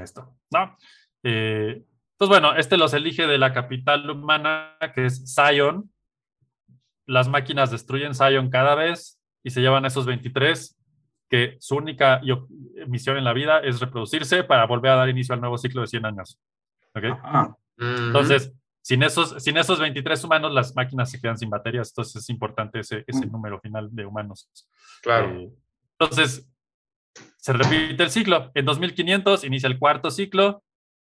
esto. ¿no? Eh, entonces, bueno, este los elige de la capital humana, que es Zion. Las máquinas destruyen Zion cada vez y se llevan a esos 23, que su única misión en la vida es reproducirse para volver a dar inicio al nuevo ciclo de 100 años. ¿Ok? Ah, Ujú. Entonces, sin esos, sin esos 23 humanos, las máquinas se quedan sin baterías. Entonces, es importante ese, ese Mm. número final de humanos. claro. Eh, entonces, se repite el ciclo. En 2500 inicia el cuarto ciclo.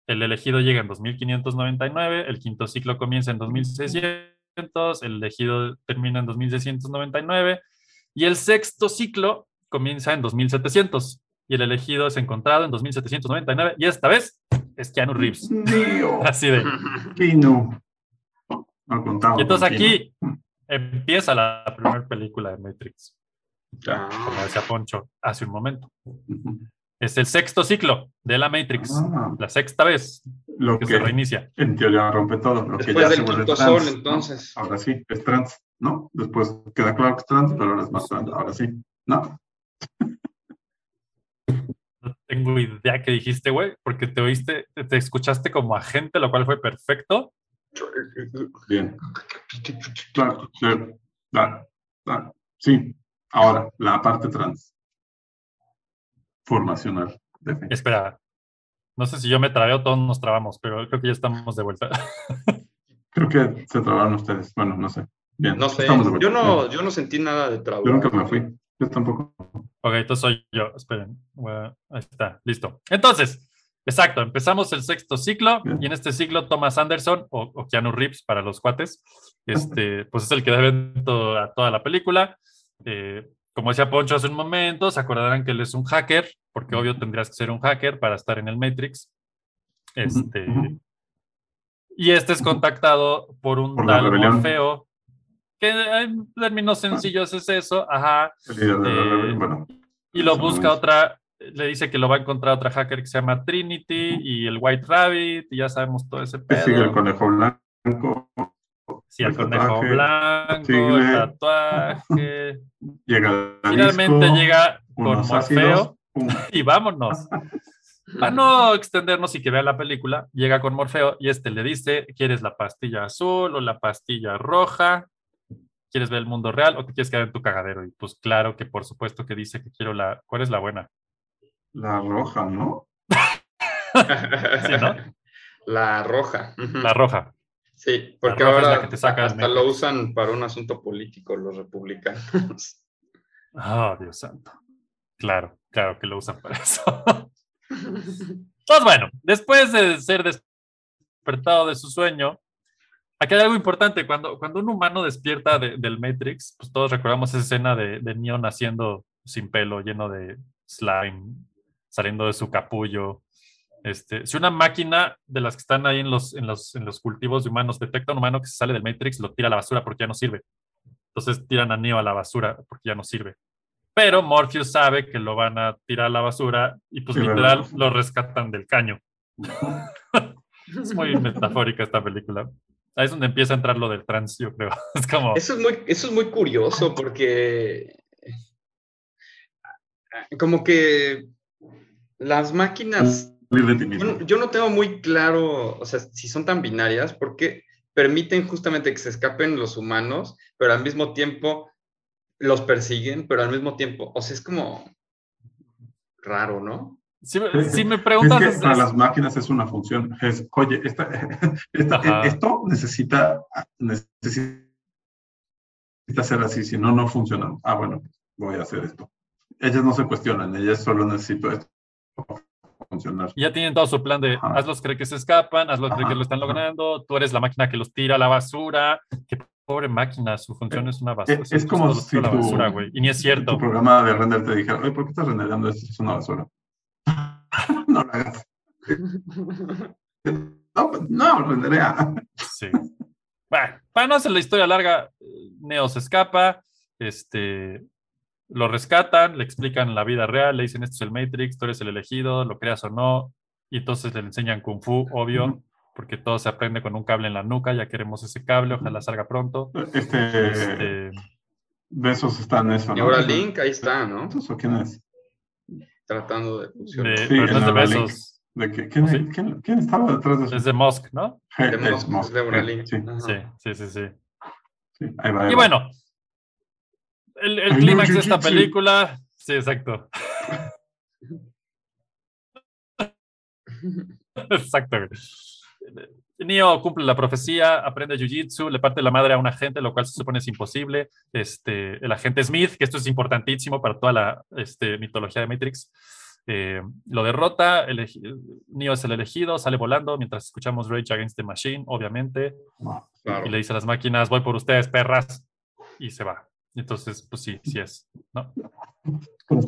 El elegido llega en 2599. El quinto ciclo comienza en 2600. El elegido termina en 2699. Y el sexto ciclo comienza en 2700. Y el elegido es encontrado en 2799. Y esta vez es Keanu Reeves. Dios. Así de. Pino. No contaba. Y entonces Pino. aquí empieza la primera película de Matrix, Ya. como decía Poncho hace un momento. Es el sexto ciclo de la Matrix, Ah, la sexta vez lo que que se reinicia. en teoría rompe todo. Lo que Después ya del se vuelve quinto trans, sol, ¿no? entonces. Ahora sí, es trans, ¿no? Después queda claro que es trans, pero ahora es más trans. Ahora sí, ¿no? No tengo idea qué dijiste, güey, porque te oíste, te, te escuchaste como agente, lo cual fue perfecto. Bien. Claro, claro, claro, claro. Sí, ahora, la parte trans. Formacional. Espera, no sé si yo me trabé o todos nos trabamos, pero creo que ya estamos de vuelta. Creo que se trabaron ustedes. Bueno, no sé. Bien. No sé. estamos de vuelta. Yo no, Bien. yo no sentí nada de trabajo. Yo nunca me fui. Yo tampoco. Ok, entonces soy yo. Esperen. Bueno, ahí está, listo. Entonces, exacto, empezamos el sexto ciclo y en este ciclo Thomas Anderson o, o Keanu Reeves para los cuates, este, pues es el que da evento a toda la película. Eh, como decía Poncho hace un momento, se acordarán que él es un hacker, porque obvio tendrías que ser un hacker para estar en el Matrix. Este, y este es contactado por un Por tal. Morfeo, que en términos sencillos es eso, ajá, Eh, y lo busca otra, le dice que lo va a encontrar otra hacker que se llama Trinity y el White Rabbit, y ya sabemos todo ese que sigue el pedo. conejo blanco. Sí, el el conejo tatuaje, blanco, el tatuaje. Llega Finalmente disco, llega con Morfeo ácidos, y vámonos. Para no extendernos y que vean la película, llega con Morfeo y este le dice, ¿quieres la pastilla azul o la pastilla roja? ¿Quieres ver el mundo real o te quieres quedar en tu cagadero? Y pues claro que por supuesto que dice que quiero la... ¿Cuál es la buena? La roja, ¿no? Sí, ¿no? La roja. La roja. Sí, porque roja es la ahora que te saca hasta lo usan para un asunto político los republicanos. Oh, Dios santo. Claro, claro que lo usan para eso. Pues bueno, después de ser despertado de su sueño, aquí hay algo importante. Cuando, cuando un humano despierta de- del Matrix, pues todos recordamos esa escena de, de Neo naciendo sin pelo, lleno de slime, saliendo de su capullo. Este, si una máquina de las que están ahí en los, en, los, en los cultivos de humanos detecta a un humano que se sale del Matrix, lo tira a la basura porque ya no sirve. Entonces tiran a Neo a la basura porque ya no sirve. Pero Morpheus sabe que lo van a tirar a la basura y pues Sí, literal ¿verdad? lo rescatan del caño. es muy metafórica esta película. Ahí es donde empieza a entrar lo del trans, yo creo. Es como, Eso es muy, eso es muy curioso porque como que las máquinas, yo, yo no tengo muy claro, o sea, si son tan binarias, porque permiten justamente que se escapen los humanos, pero al mismo tiempo los persiguen, pero al mismo tiempo, o sea, es como raro, ¿no? Si, me- si me Es preguntas, que para las máquinas es una función. Es, oye, esta- esta- Ajá. esto necesita, necesita ser así, si no, no funciona. Ah, bueno, voy a hacer esto. Ellas no se cuestionan, ellas solo necesito esto para funcionar. ya tienen todo su plan de Ajá. hazlos creer que se escapan, hazlos creer que lo están ajá. logrando, tú eres la máquina que los tira a la basura, que pobre máquina, su función es una basura. Es, es como si tu, basura, güey. Y ni es tu cierto. programa de render te dijera, oye, ¿por qué estás renderando esto? Es una basura. no lo hagas. No, pues, no, renderea. Sí. Bueno, para no hacer la historia larga, Neo se escapa, este, lo rescatan, le explican la vida real, le dicen esto es el Matrix, tú eres el elegido, lo creas o no, y entonces le enseñan Kung Fu, obvio, porque todo se aprende con un cable en la nuca, ya queremos ese cable, ojalá salga pronto. Este, Este, de esos están eso, Y ahora Link, ahí está, ¿no? ¿Esos o quién es? Tratando de. Sí, pero no en es de besos, ¿De qué? ¿Quién, ¿Sí? quién- quién estaba detrás de eso? es de Musk, ¿no? De es Musk, Musk, de Neuralink. Sí. Sí, sí, sí, sí. sí, ahí va. ahí Y va. bueno, el, el clímax de esta película, sí, exacto. Exacto. Neo cumple la profecía, aprende Jiu-Jitsu, le parte la madre a un agente, lo cual se supone es imposible. Este, el agente Smith, que esto es importantísimo para toda la este, mitología de Matrix, eh, lo derrota. Neo es el elegido, sale volando mientras escuchamos Rage Against the Machine, obviamente, Claro. y le dice a las máquinas: Voy por ustedes, perras, y se va. Entonces, pues sí, sí es. ¿no?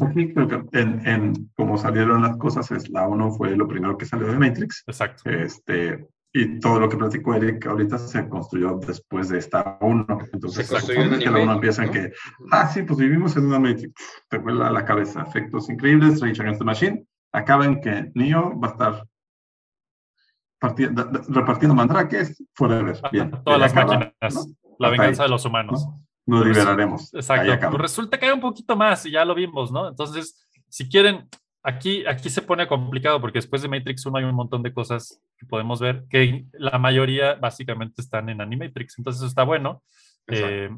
Aquí creo que en, en cómo salieron las cosas, es la 1 fue lo primero que salió de Matrix. Exacto. Este, y todo lo que platicó Eric ahorita se construyó después de esta 1. Entonces, Se que la 1 Animatrix, empieza en que, ah, sí, pues vivimos en una Matrix. Te vuela la cabeza. Efectos increíbles, Rage Against the Machine. Acaba en que Neo va a estar parti- da- da- repartiendo mandrakes forever. Bien. Todas las acaba, máquinas. ¿no? La Hasta venganza ahí, de los humanos. ¿no? Nos Pues, liberaremos. Exacto. Pues resulta que hay un poquito más y ya lo vimos, ¿no? Entonces, si quieren, aquí, aquí se pone complicado porque después de Matrix 1 hay un montón de cosas que podemos ver que la mayoría básicamente están en Animatrix. Entonces, eso está bueno. Eh,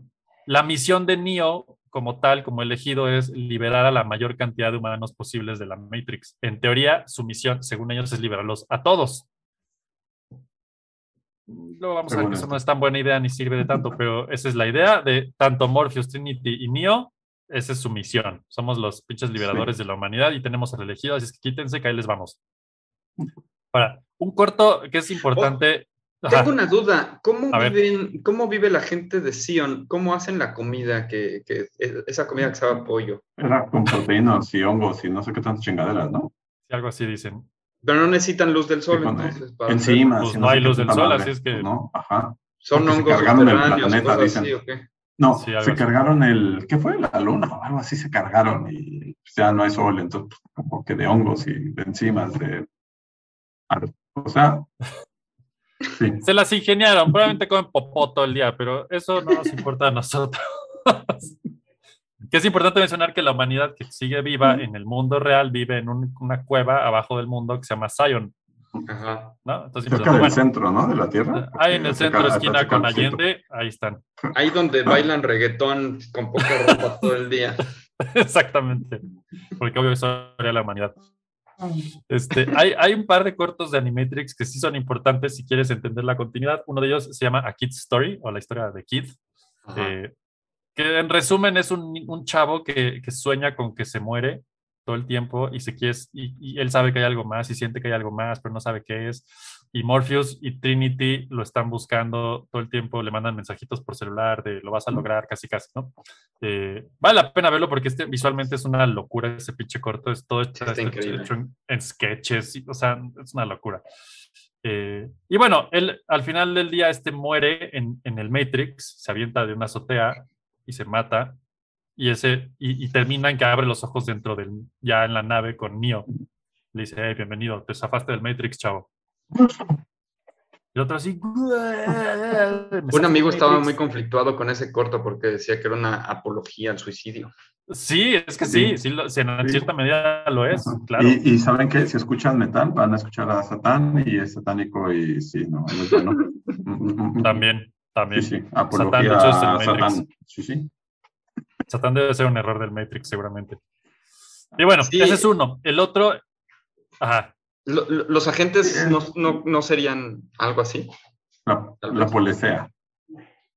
la misión de Neo como tal, como elegido, es liberar a la mayor cantidad de humanos posibles de la Matrix. En teoría, su misión, según ellos, es liberarlos a todos. Luego vamos a ver que eso no es tan buena idea ni sirve de tanto, pero esa es la idea de tanto Morpheus, Trinity y Neo. Esa es su misión. Somos los pinches liberadores de la humanidad y tenemos al elegido, así es que quítense que ahí les vamos. Ahora, un corto que es importante. Ajá. Tengo una duda. ¿Cómo, viven, ¿Cómo vive la gente de Sion? ¿Cómo hacen la comida? Que, que esa comida que sabe a pollo. Era con proteínas y hongos y no sé qué tantas chingaderas, ¿no? Algo así dicen. Pero no necesitan luz del sol, Sí, entonces. para Enzimas. Pues no hay luz del sol, madre. así es que- no, ajá. Son porque hongos cargaron el planeta, cosas dicen. así, ¿o qué? No, Sí, se así. cargaron el, ¿qué fue? La luna o algo así se cargaron y pues, ya no hay sol, entonces pues, como que de hongos y de enzimas, de... O sea, sí. Se las ingeniaron, probablemente comen popó todo el día, pero eso no nos importa a nosotros. que es importante mencionar que la humanidad que sigue viva en el mundo real vive en un- una cueva abajo del mundo que se llama Zion, Ajá. ¿no? Entonces, Cerca pues, del bueno, centro, ¿no? De la Tierra. ahí en el centro, esquina con. Allende, ahí están. Ahí donde bailan reggaetón con poca ropa todo el día. Exactamente. Porque obvio eso haría la humanidad. Este, hay, hay un par de cortos de Animatrix que sí son importantes si quieres entender la continuidad. Uno de ellos se llama A Kid's Story o la historia de Kid. Eh, que en resumen es un, un chavo que, que sueña con que se muere todo el tiempo y, se quiere, y, y él sabe que hay algo más y siente que hay algo más, pero no sabe qué es. Y Morpheus y Trinity lo están buscando todo el tiempo, le mandan mensajitos por celular de lo vas a lograr casi casi, ¿no? Eh, vale la pena verlo porque este, visualmente es una locura ese pinche corto, es todo hecho, en sketches, y, o sea, es una locura. Eh, y bueno, él al final del día este muere en, en el Matrix, se avienta de una azotea y se mata. Y, ese, y, y termina en que abre los ojos dentro del, ya en la nave con Neo. Le dice, hey, bienvenido, te zafaste del Matrix, chavo. Y el otro así. Un amigo estaba muy conflictuado con ese corto porque decía que era una apología al suicidio. Sí, es que sí, Sí. en Sí. cierta medida lo es, Ajá. claro. Y, y saben que si escuchan metal, van a escuchar a Satán y es satánico y sí, no, no es bueno. Mm, mm, mm. También, también. Sí, sí, Satán, apología de hecho, es el a Matrix. Satán. Sí, sí. Satán debe ser un error del Matrix, seguramente. Y bueno, Sí. ese es uno. El otro, ajá, Lo- lo- ¿Los agentes no, no- no serían algo así? La, Tal la policía.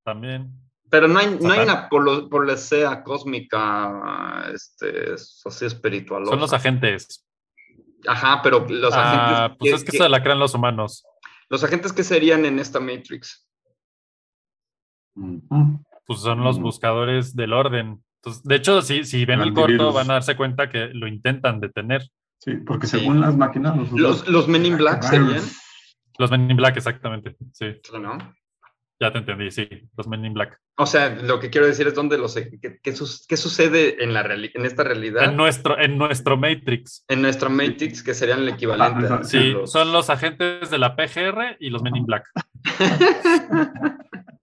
también. Pero no hay, no hay una polo- policía cósmica este, así espiritual. Son los agentes. Ajá, pero los Ah, agentes. pues ¿qué- es que qué- se la crean los humanos. Los agentes que serían en esta Matrix. Ujú. Pues son los Mm. buscadores del orden. Entonces, de hecho, si, si ven El el corto, van a darse cuenta que lo intentan detener. Sí, porque Sí. según las máquinas, los, Los, los Men in Black serían. Los Men in Black, exactamente. Sí, ¿no? ya te entendí, sí. Los Men in Black. O sea, lo que quiero decir es dónde los qué, qué sus- qué sucede en la reali- en esta realidad En nuestro, en nuestro Matrix. en nuestra Matrix que serían el equivalente Ah, Sí, los- son los agentes de la PGR y los Men in Black.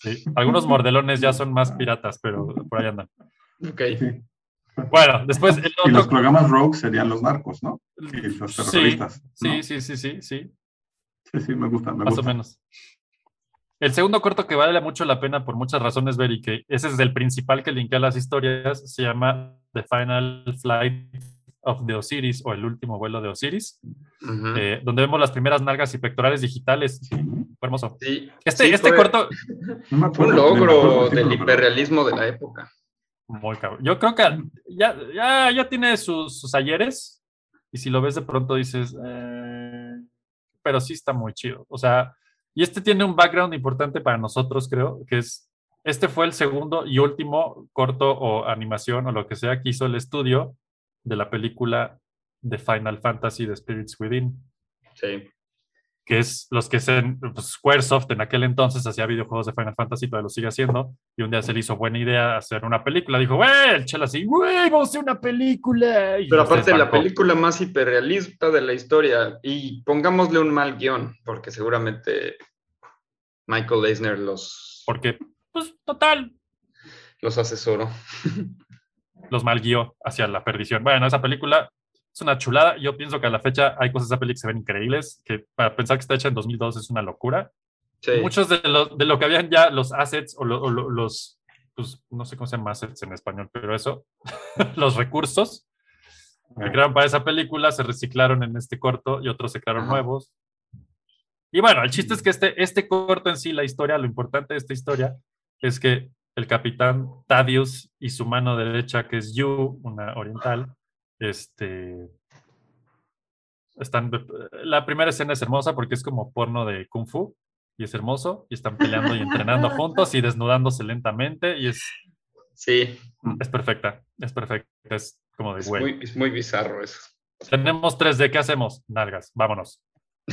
Sí, algunos mordelones ya son más piratas, pero por ahí andan. Ok. Sí. Bueno, después el Y los programas rogue serían los narcos, ¿no? Y los Sí, terroristas. ¿no? sí, sí, sí, sí, sí, sí, sí, me gusta, me más o menos. El segundo corto que vale mucho la pena por muchas razones ver y que ese es el principal que linkea las historias, se llama The Final Flight of the Osiris o el último vuelo de Osiris, eh, donde vemos las primeras nalgas y pectorales digitales. Sí. Fue hermoso. Sí, Este, sí, este fue- corto, No un logro acuerdo, del hiperrealismo de la época. Muy cabrón. Yo creo que ya, ya, ya tiene sus, sus ayeres y si lo ves de pronto dices, eh, pero sí está muy chido. O sea, y este tiene un background importante para nosotros, creo, que es, este fue el segundo y último corto o animación o lo que sea que hizo el estudio de la película de Final Fantasy The Spirits Within, Sí. Que es los que se, pues, Squaresoft en aquel entonces hacía videojuegos de Final Fantasy, todavía lo sigue haciendo, y un día se le hizo buena idea hacer una película. Dijo, güey, el chela así, güey, vamos a hacer una película. Y Pero aparte, la película más hiperrealista de la historia, y pongámosle un mal guion, porque seguramente Michael Eisner los, Porque, pues, total, los asesoró. los malguió hacia la perdición. Bueno, esa película es una chulada. Yo pienso que a la fecha hay cosas de esa película que se ven increíbles, que para pensar que está hecha en 2002 es una locura. Sí. Muchos de lo, de lo que habían ya, los assets o, lo- o lo- los, pues, no sé cómo se llama assets en español, pero eso, los recursos que crearon para esa película se reciclaron en este corto y otros se crearon Ajá. nuevos. Y bueno, el chiste es que este, este corto en sí, la historia, lo importante de esta historia es que el capitán Thaddeus y su mano derecha, que es Yu, una oriental, este, están, la primera escena es hermosa porque es como porno de kung fu y es hermoso y están peleando y entrenando juntos y desnudándose lentamente y es, Sí, es perfecta, es perfecta, es como de es güey. muy, es muy bizarro eso. Tenemos 3D, ¿qué hacemos? Nalgas, vámonos.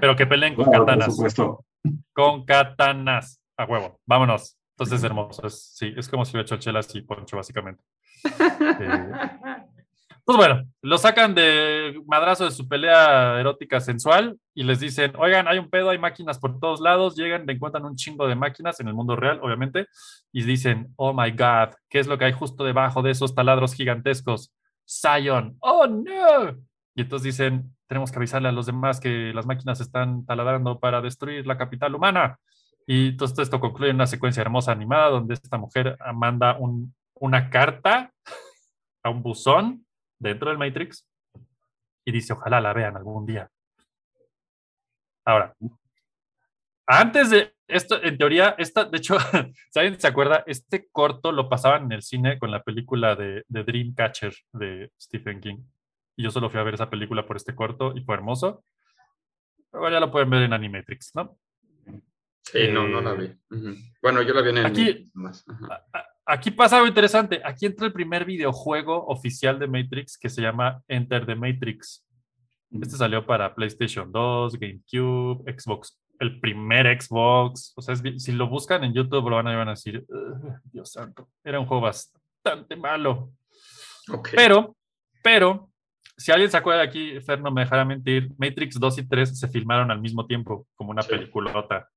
Pero que peleen con Claro, por katanas. supuesto. Con katanas. A huevo, vámonos. Entonces es hermoso. Es, sí, es como si hubiera hecho chelas y poncho, básicamente. Pues bueno, lo sacan de madrazo de su pelea erótica sensual y les dicen, oigan, hay un pedo, hay máquinas por todos lados, llegan, encuentran un chingo de máquinas en el mundo real, obviamente, y dicen, oh my god, ¿qué es lo que hay justo debajo de esos taladros gigantescos? Zion, oh no. Y entonces dicen, tenemos que avisarle a los demás que las máquinas están taladrando para destruir la capital humana. Y entonces esto concluye en una secuencia hermosa animada donde esta mujer manda un- una carta a un buzón dentro del Matrix y dice, ojalá la vean algún día. Ahora, antes de esto, en teoría, esta, de hecho, si alguien se acuerda, este corto lo pasaban en el cine con la película de, de Dreamcatcher de Stephen King. Y yo solo fui a ver esa película por este corto y fue hermoso. Pero ya lo pueden ver en Animatrix, ¿no? Sí, no, no la vi. Ujú. Bueno, yo la vi en el Aquí- más. Ajá. Aquí pasa algo interesante. Aquí entra el primer videojuego oficial de Matrix que se llama Enter the Matrix. Este salió para PlayStation 2, GameCube, Xbox, el primer Xbox. O sea, es si lo buscan en YouTube lo van a, van a decir, "Ugh, Dios santo, era un juego bastante malo. Pero, pero, si alguien se acuerda de aquí, Fer no me dejará mentir, Matrix 2 y 3 se filmaron al mismo tiempo, como una Sí. peliculota.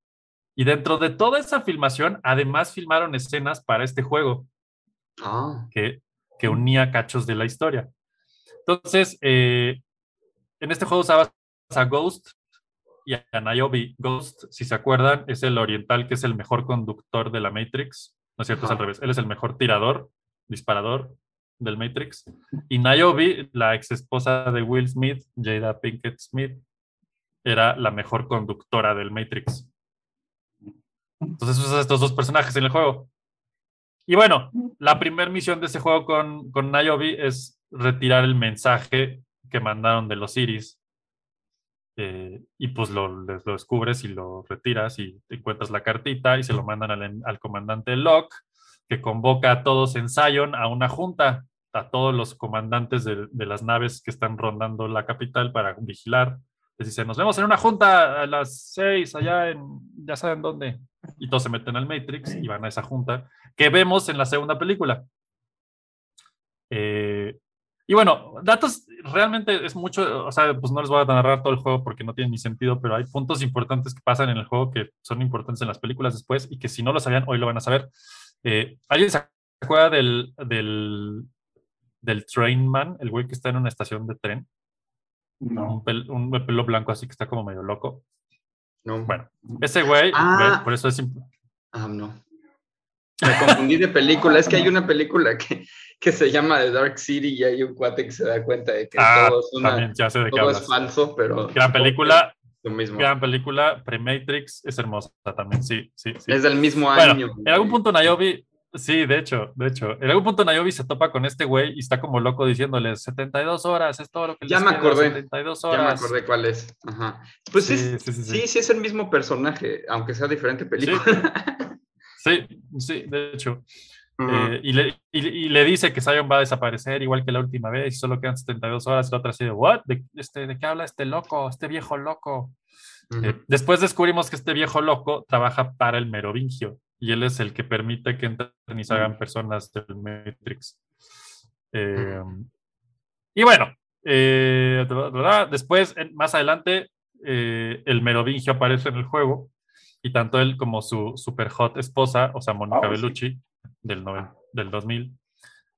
Y dentro de toda esa filmación, además filmaron escenas para este juego Ah, que, que unía cachos de la historia. Entonces, eh, en este juego usabas a Ghost y a Niobe. Ghost, si se acuerdan, es el oriental que es el mejor conductor de la Matrix. No es cierto, es al revés. Él es el mejor tirador, disparador del Matrix. Y Niobe, la ex esposa de Will Smith, Jada Pinkett Smith, era la mejor conductora del Matrix. Entonces usas estos dos personajes en el juego. Y bueno, la primera misión de ese juego con, con es retirar el mensaje que mandaron de los Iris eh, y pues lo, lo descubres y lo retiras y encuentras la cartita y se lo mandan al, al comandante Locke, que convoca a todos en Zion a una junta, a todos los comandantes de, de las naves que están rondando la capital para vigilar. Les dice, nos vemos en una junta a las seis allá en, ya saben dónde. Y todos se meten al Matrix y van a esa junta que vemos en la segunda película. Eh, y bueno, datos realmente es mucho, o sea, pues no les voy a narrar todo el juego porque no tiene ni sentido, pero hay puntos importantes que pasan en el juego que son importantes en las películas después y que si no lo sabían, hoy lo van a saber. Eh, ¿Alguien se acuerda del, del, del Trainman, el güey que está en una estación de tren? No. Un, pel- un pelo blanco así que está como medio loco. No. Bueno, ese güey, Ah. por eso es Ah, no. Me confundí de película. Es que hay una película que, que se llama The Dark City y hay un cuate que se da cuenta de que Ah, todo, es, una- también ya sé de qué todo es falso, pero. Gran película, Lo mismo. gran película, Pre-Matrix, es hermosa también, sí, sí, sí. Es del mismo Bueno, año. en algún punto Nayobi, sí, de hecho, de hecho, en algún punto Nayobi se topa con este güey y está como loco diciéndole 72 horas, es todo lo que Ya les me queda, acordé. 72 Ya me horas. acordé cuál es. Ajá. Pues Sí, es- sí, sí, sí, sí. sí, es el mismo personaje, aunque sea diferente película. Sí, sí, de hecho. Eh, y, le, y, y le dice que Zion va a desaparecer igual que la última vez y solo quedan 72 horas. Y la otra así de, ¿what? ¿De, este, ¿De qué habla este loco, este viejo loco? Eh, después descubrimos que este viejo loco trabaja para el Merovingio y él es el que permite que entren y salgan personas del Matrix. Eh, y bueno, eh, después, más adelante, eh, el Merovingio aparece en el juego y tanto él como su super hot esposa, o sea, Mónica sí. Bellucci, del, noven- del 2000,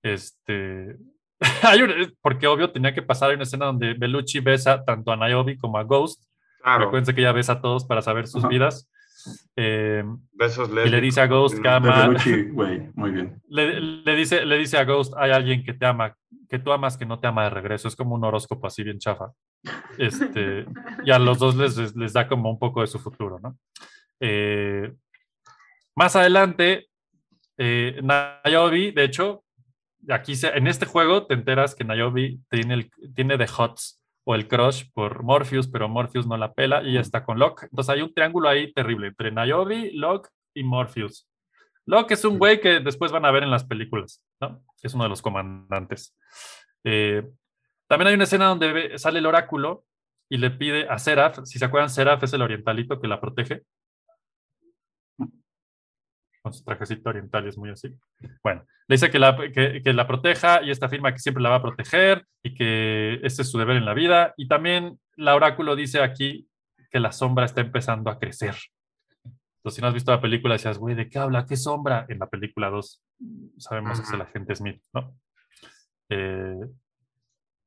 este... hay un- porque obvio tenía que pasar una escena donde Bellucci besa tanto a Niobe como a Ghost Claro. Recuerden que ella besa a todos para saber sus vidas. Eh, Besos y le dice a Ghost que ama. Muy bien. Le, le dice, le dice a Ghost: hay alguien que te ama, que tú amas, que no te ama de regreso. Es como un horóscopo así bien chafa. Este, y a los dos les, les, les da como un poco de su futuro, ¿no? Eh, más adelante, eh, Niobe, de hecho, aquí se- en este juego te enteras que Niobe tiene, el, tiene the hots o el crush por Morpheus, pero Morpheus no la pela y ya está con Locke. Entonces hay un triángulo ahí terrible entre Niobe, Locke y Morpheus. Locke es un güey que después van a ver en las películas, ¿no? Es uno de los comandantes. Eh, también hay una escena donde sale el oráculo y le pide a Seraph, si se acuerdan, Seraph es el orientalito que la protege. Con su trajecito oriental y es muy así. Bueno, le dice que la, que, que la proteja y esta afirma que siempre la va a proteger y que ese es su deber en la vida. Y también la oráculo dice aquí que la sombra está empezando a crecer. Entonces, si no has visto la película, decías, güey, ¿de qué habla? ¿Qué sombra? En la película 2 sabemos que es el agente Smith, ¿no? Eh,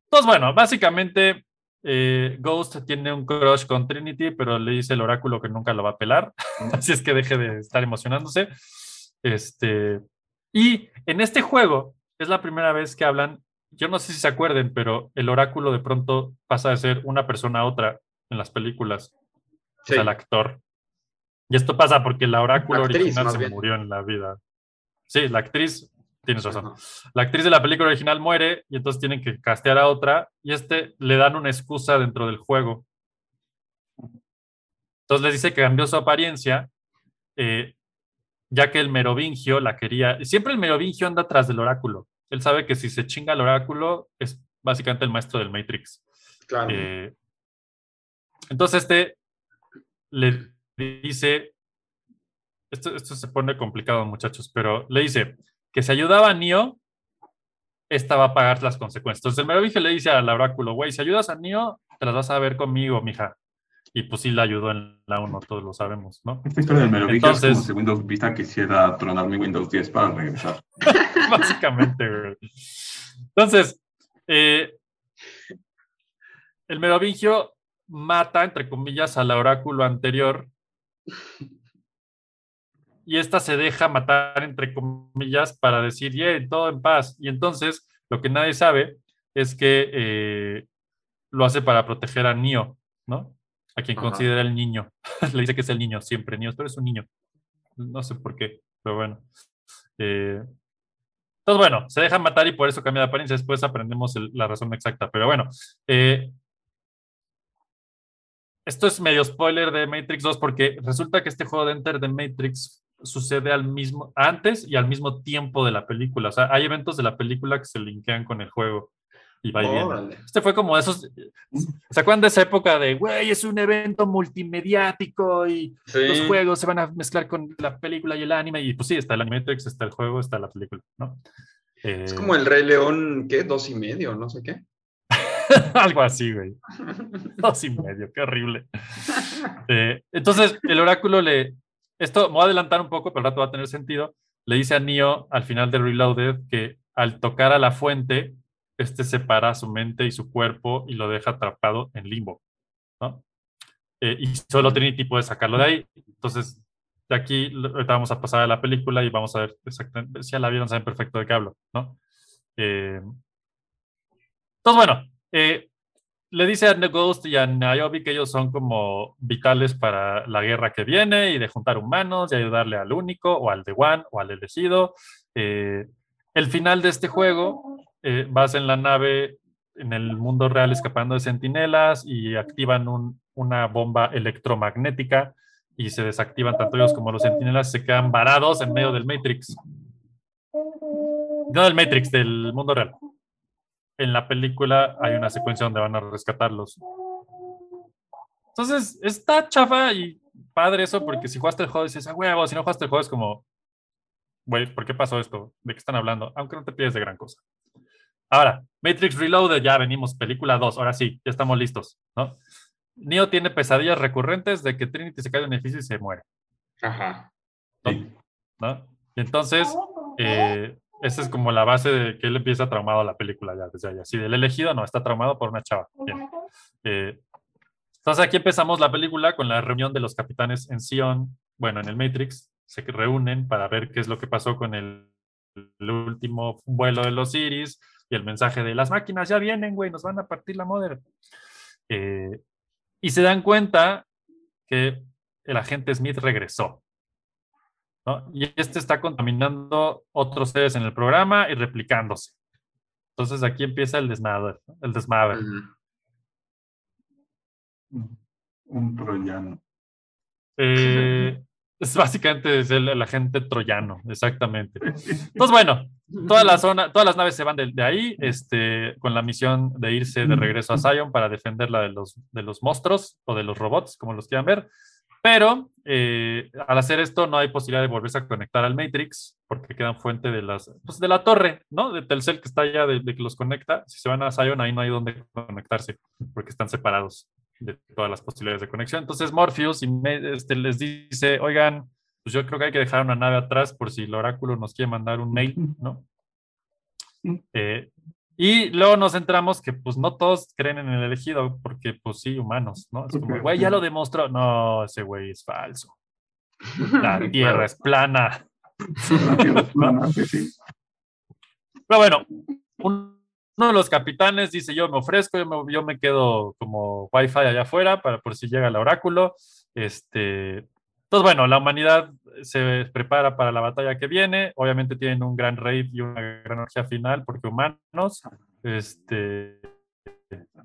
entonces, bueno, básicamente eh, Ghost tiene un crush con Trinity, pero le dice el oráculo que nunca lo va a pelar, así es que deje de estar emocionándose. Este, y en este juego es la primera vez que hablan, yo no sé si se acuerden, pero el oráculo de pronto pasa de ser una persona a otra en las películas, o Sí. sea, el actor. Y esto pasa porque la oráculo Actriz, original se bien. murió en la vida. Sí, la actriz, tienes razón. Ajá. La actriz de la película original muere y entonces tienen que castear a otra y este le dan una excusa dentro del juego. Entonces les dice que cambió su apariencia, eh, ya que el merovingio la quería. Siempre el merovingio anda atrás del oráculo. Él sabe que si se chinga el oráculo es básicamente el maestro del Matrix. Claro. Eh, entonces este le dice, esto, esto se pone complicado muchachos, pero le dice que si ayudaba a Neo, esta va a pagar las consecuencias. Entonces el Merovingio le dice al oráculo, güey, si ayudas a Neo, te las vas a ver conmigo, mija. Y pues sí la ayudó en la 1, todos lo sabemos, ¿no? Esta historia del Merovingio es como si Windows Vista quisiera tronar mi Windows 10 para regresar. Básicamente, güey. Entonces, eh, el Merovingio mata, entre comillas, al oráculo anterior. Y esta se deja matar, entre comillas, para decir, yeah, todo en paz. Y entonces, lo que nadie sabe es que eh, lo hace para proteger a Neo, ¿no? A quien Ajá. considera el niño. Le dice que es el niño siempre, Neo, pero es un niño. No sé por qué, pero bueno. Eh, entonces, bueno, se deja matar y por eso cambia de apariencia. Después aprendemos el- la razón exacta. Pero bueno, eh, esto es medio spoiler de Matrix 2 porque resulta que este juego de Enter the Matrix sucede al mismo, antes y al mismo tiempo de la película. O sea, hay eventos de la película que se linkean con el juego. Y va. Órale. Este fue como esos. ¿Se acuerdan de esa época de, güey, es un evento multimediático y Sí. los juegos se van a mezclar con la película y el anime? Y pues sí, está el Animatrix, está el juego, está la película, ¿no? Es Eh, como el Rey León, ¿qué? Dos y medio, no sé qué. Algo así, güey. Dos y medio, qué horrible. Eh, entonces, el oráculo le. Esto me voy a adelantar un poco, pero al rato va a tener sentido. Le dice a Neo al final de Reloaded que al tocar a la fuente, este separa su mente y su cuerpo y lo deja atrapado en limbo. ¿no? Eh, y solo Trinity puede sacarlo de ahí. Entonces, de aquí ahorita vamos a pasar a la película y vamos a ver exactamente. Si ya la vieron, saben perfecto de qué hablo, ¿no? Eh, entonces, bueno, eh, le dice a The Ghost y a Niobe que ellos son como vitales para la guerra que viene y de juntar humanos y ayudarle al único o al de One o al elegido. Eh, el final de este juego, eh, vas en la nave en el mundo real escapando de sentinelas y activan un- una bomba electromagnética y se desactivan tanto ellos como los sentinelas se quedan varados en medio del Matrix. No del Matrix, del mundo real en la película hay una secuencia donde van a rescatarlos. Entonces, está chafa y padre eso, porque si jugaste el juego dices, a huevo, si no jugaste el juego es como, güey, ¿por qué pasó esto? ¿De qué están hablando? Aunque no te pides de gran cosa. Ahora, Matrix Reloaded, ya venimos, película 2, ahora sí, ya estamos listos, ¿no? Neo tiene pesadillas recurrentes de que Trinity se cae de un edificio y se muere. Ajá. Sí. ¿no? Y entonces, eh, esa es como la base de que él empieza traumado la película ya desde allá. Si del elegido no, está traumado por una chava. Bien. Eh, entonces aquí empezamos la película con la reunión de los capitanes en Sion, bueno, en el Matrix, se reúnen para ver qué es lo que pasó con el, el último vuelo de los Iris y el mensaje de las máquinas ya vienen, güey, nos van a partir la madre. Eh, y se dan cuenta que el agente Smith regresó. ¿No? Y este está contaminando otros seres en el programa y replicándose. Entonces aquí empieza el desmadre, el desmadre. Un troyano. Eh, es básicamente es el, el agente troyano, exactamente. Entonces, bueno, toda la zona, todas las naves se van de, de ahí, este, con la misión de irse de regreso a Zion para defenderla de los, de los monstruos o de los robots, como los quieran ver. Pero eh, al hacer esto no hay posibilidad de volverse a conectar al Matrix porque quedan fuente de las pues, de la torre, ¿no? De Telcel que está allá de, de que los conecta. Si se van a Zion ahí no hay donde conectarse porque están separados de todas las posibilidades de conexión. Entonces Morpheus y me- este, les dice, oigan, pues yo creo que hay que dejar una nave atrás por si el oráculo nos quiere mandar un mail, ¿no? Eh, y luego nos entramos que pues no todos creen en el elegido porque pues sí, humanos, ¿no? Es como, güey, ya lo demostró. No, ese güey es falso. La tierra es plana. Sí, sí. Pero bueno, un- uno de los capitanes dice, yo me ofrezco, yo me, yo me quedo como wifi allá afuera para por si llega el oráculo. Este, entonces, bueno, la humanidad se prepara para la batalla que viene. Obviamente tienen un gran raid y una gran energía final porque humanos. Este,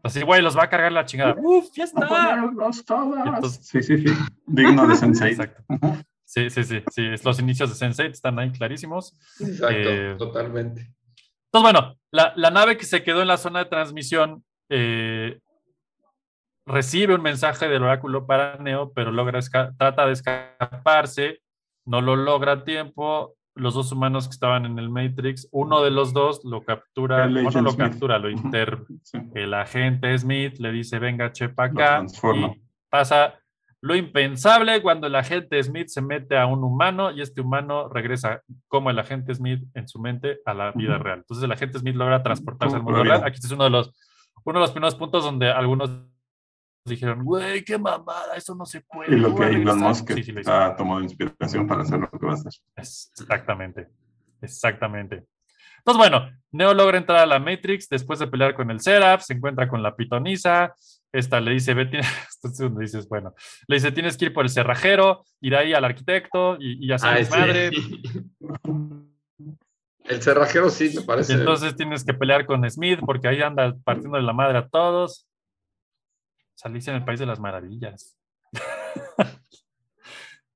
así, güey, los va a cargar la chingada. ¡Uf, ya A está! ponerlos todas. Entonces- Sí, sí, sí. Digno de Sensei. Exacto. Sí, sí, sí, sí. es- Los inicios de Sense8 están ahí clarísimos. Exacto, Eh, totalmente. Entonces, bueno, la, la nave que se quedó en la zona de transmisión eh, recibe un mensaje del oráculo para Neo, pero logra trata de escaparse, no lo logra a tiempo. Los dos humanos que estaban en el Matrix, uno de los dos lo captura, bueno, lo Smith. captura, lo inter, Sí. el agente Smith le dice, venga, chepa acá. Y pasa lo impensable cuando el agente Smith se mete a un humano y este humano regresa como el agente Smith en su mente a la vida Ujú. real. Entonces el agente Smith logra transportarse al mundo real. Aquí es uno de los, uno de los primeros puntos donde algunos dijeron, güey, qué mamada, eso no se puede. Y lo ¿cómo que Elon regresar?". Musk Sí, sí, lo ha tomado inspiración para hacer lo que va a hacer. Exactamente, exactamente. Entonces, bueno, Neo logra entrar a la Matrix después de pelear con el Seraph, se encuentra con la pitonisa, esta le dice, ve, tiene- esto es donde dices, bueno, le dice, tienes que ir por el cerrajero, ir ahí al arquitecto y, y hacer Ay, desmadre. sí. El cerrajero sí, Y parece. entonces tienes que pelear con Smith porque ahí anda partiendo de la madre a todos. Salirse en el País de las Maravillas.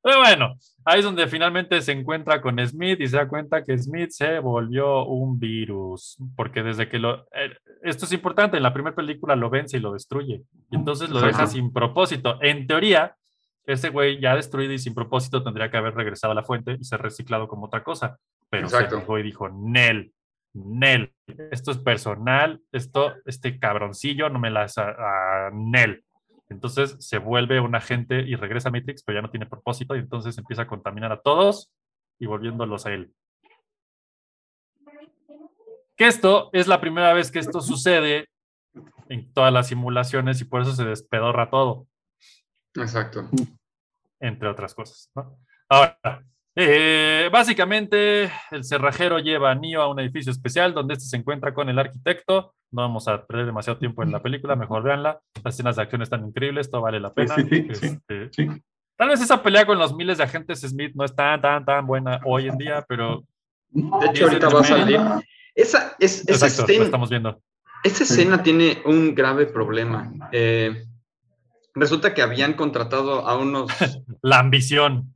Pero bueno, ahí es donde finalmente se encuentra con Smith y se da cuenta que Smith se volvió un virus, porque desde que lo... eh, esto es importante, en la primera película lo vence y lo destruye, y entonces lo deja sin propósito. En teoría, ese güey ya destruido y sin propósito tendría que haber regresado a la fuente y ser reciclado como otra cosa, pero se Exacto. negó y dijo, Nel, Nel, esto es personal, esto, este cabroncillo no me las... a- a Nel. Entonces se vuelve un agente y regresa a Matrix, pero ya no tiene propósito y entonces empieza a contaminar a todos y volviéndolos a él. Que esto es la primera vez que esto sucede en todas las simulaciones y por eso se despedorra todo, Exacto. entre otras cosas. ¿no? Ahora, eh, básicamente el cerrajero lleva a Neo a un edificio especial donde este se encuentra con el arquitecto. No vamos a perder demasiado tiempo en la película, mejor véanla. Las escenas de acción están increíbles, todo vale la pena. sí, sí, sí. Este, Sí. Tal vez esa pelea con los miles de agentes Smith no es tan, tan, tan buena hoy en día, pero De hecho, ahorita va a salir. Esa, es, esa, exacto, escena, estamos viendo. esa escena tiene un grave problema. Eh, resulta que habían contratado a unos La ambición.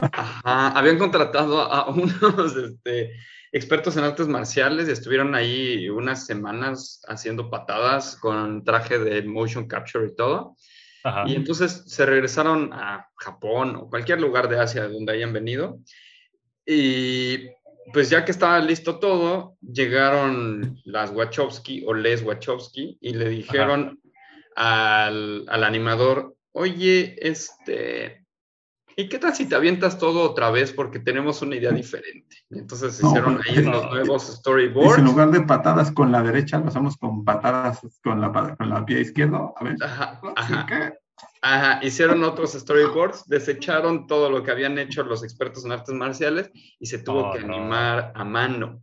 Ajá, habían contratado a unos este, expertos en artes marciales y estuvieron ahí unas semanas haciendo patadas con traje de motion capture y todo. Ajá. Y entonces se regresaron a Japón o cualquier lugar de Asia donde hayan venido. Y pues ya que estaba listo todo, llegaron las Wachowski o les Wachowski y le dijeron al, al animador, oye, este, ¿y qué tal si te avientas todo otra vez? Porque tenemos una idea diferente. Entonces No, hicieron ahí unos no. nuevos Dice, storyboards. en lugar de patadas con la derecha, lo hacemos con patadas con la, con la pie izquierdo. A ver. Ajá, ¿sí ajá. qué? Ajá, hicieron otros storyboards, desecharon todo lo que habían hecho los expertos en artes marciales y se tuvo Oh, que no. animar a mano.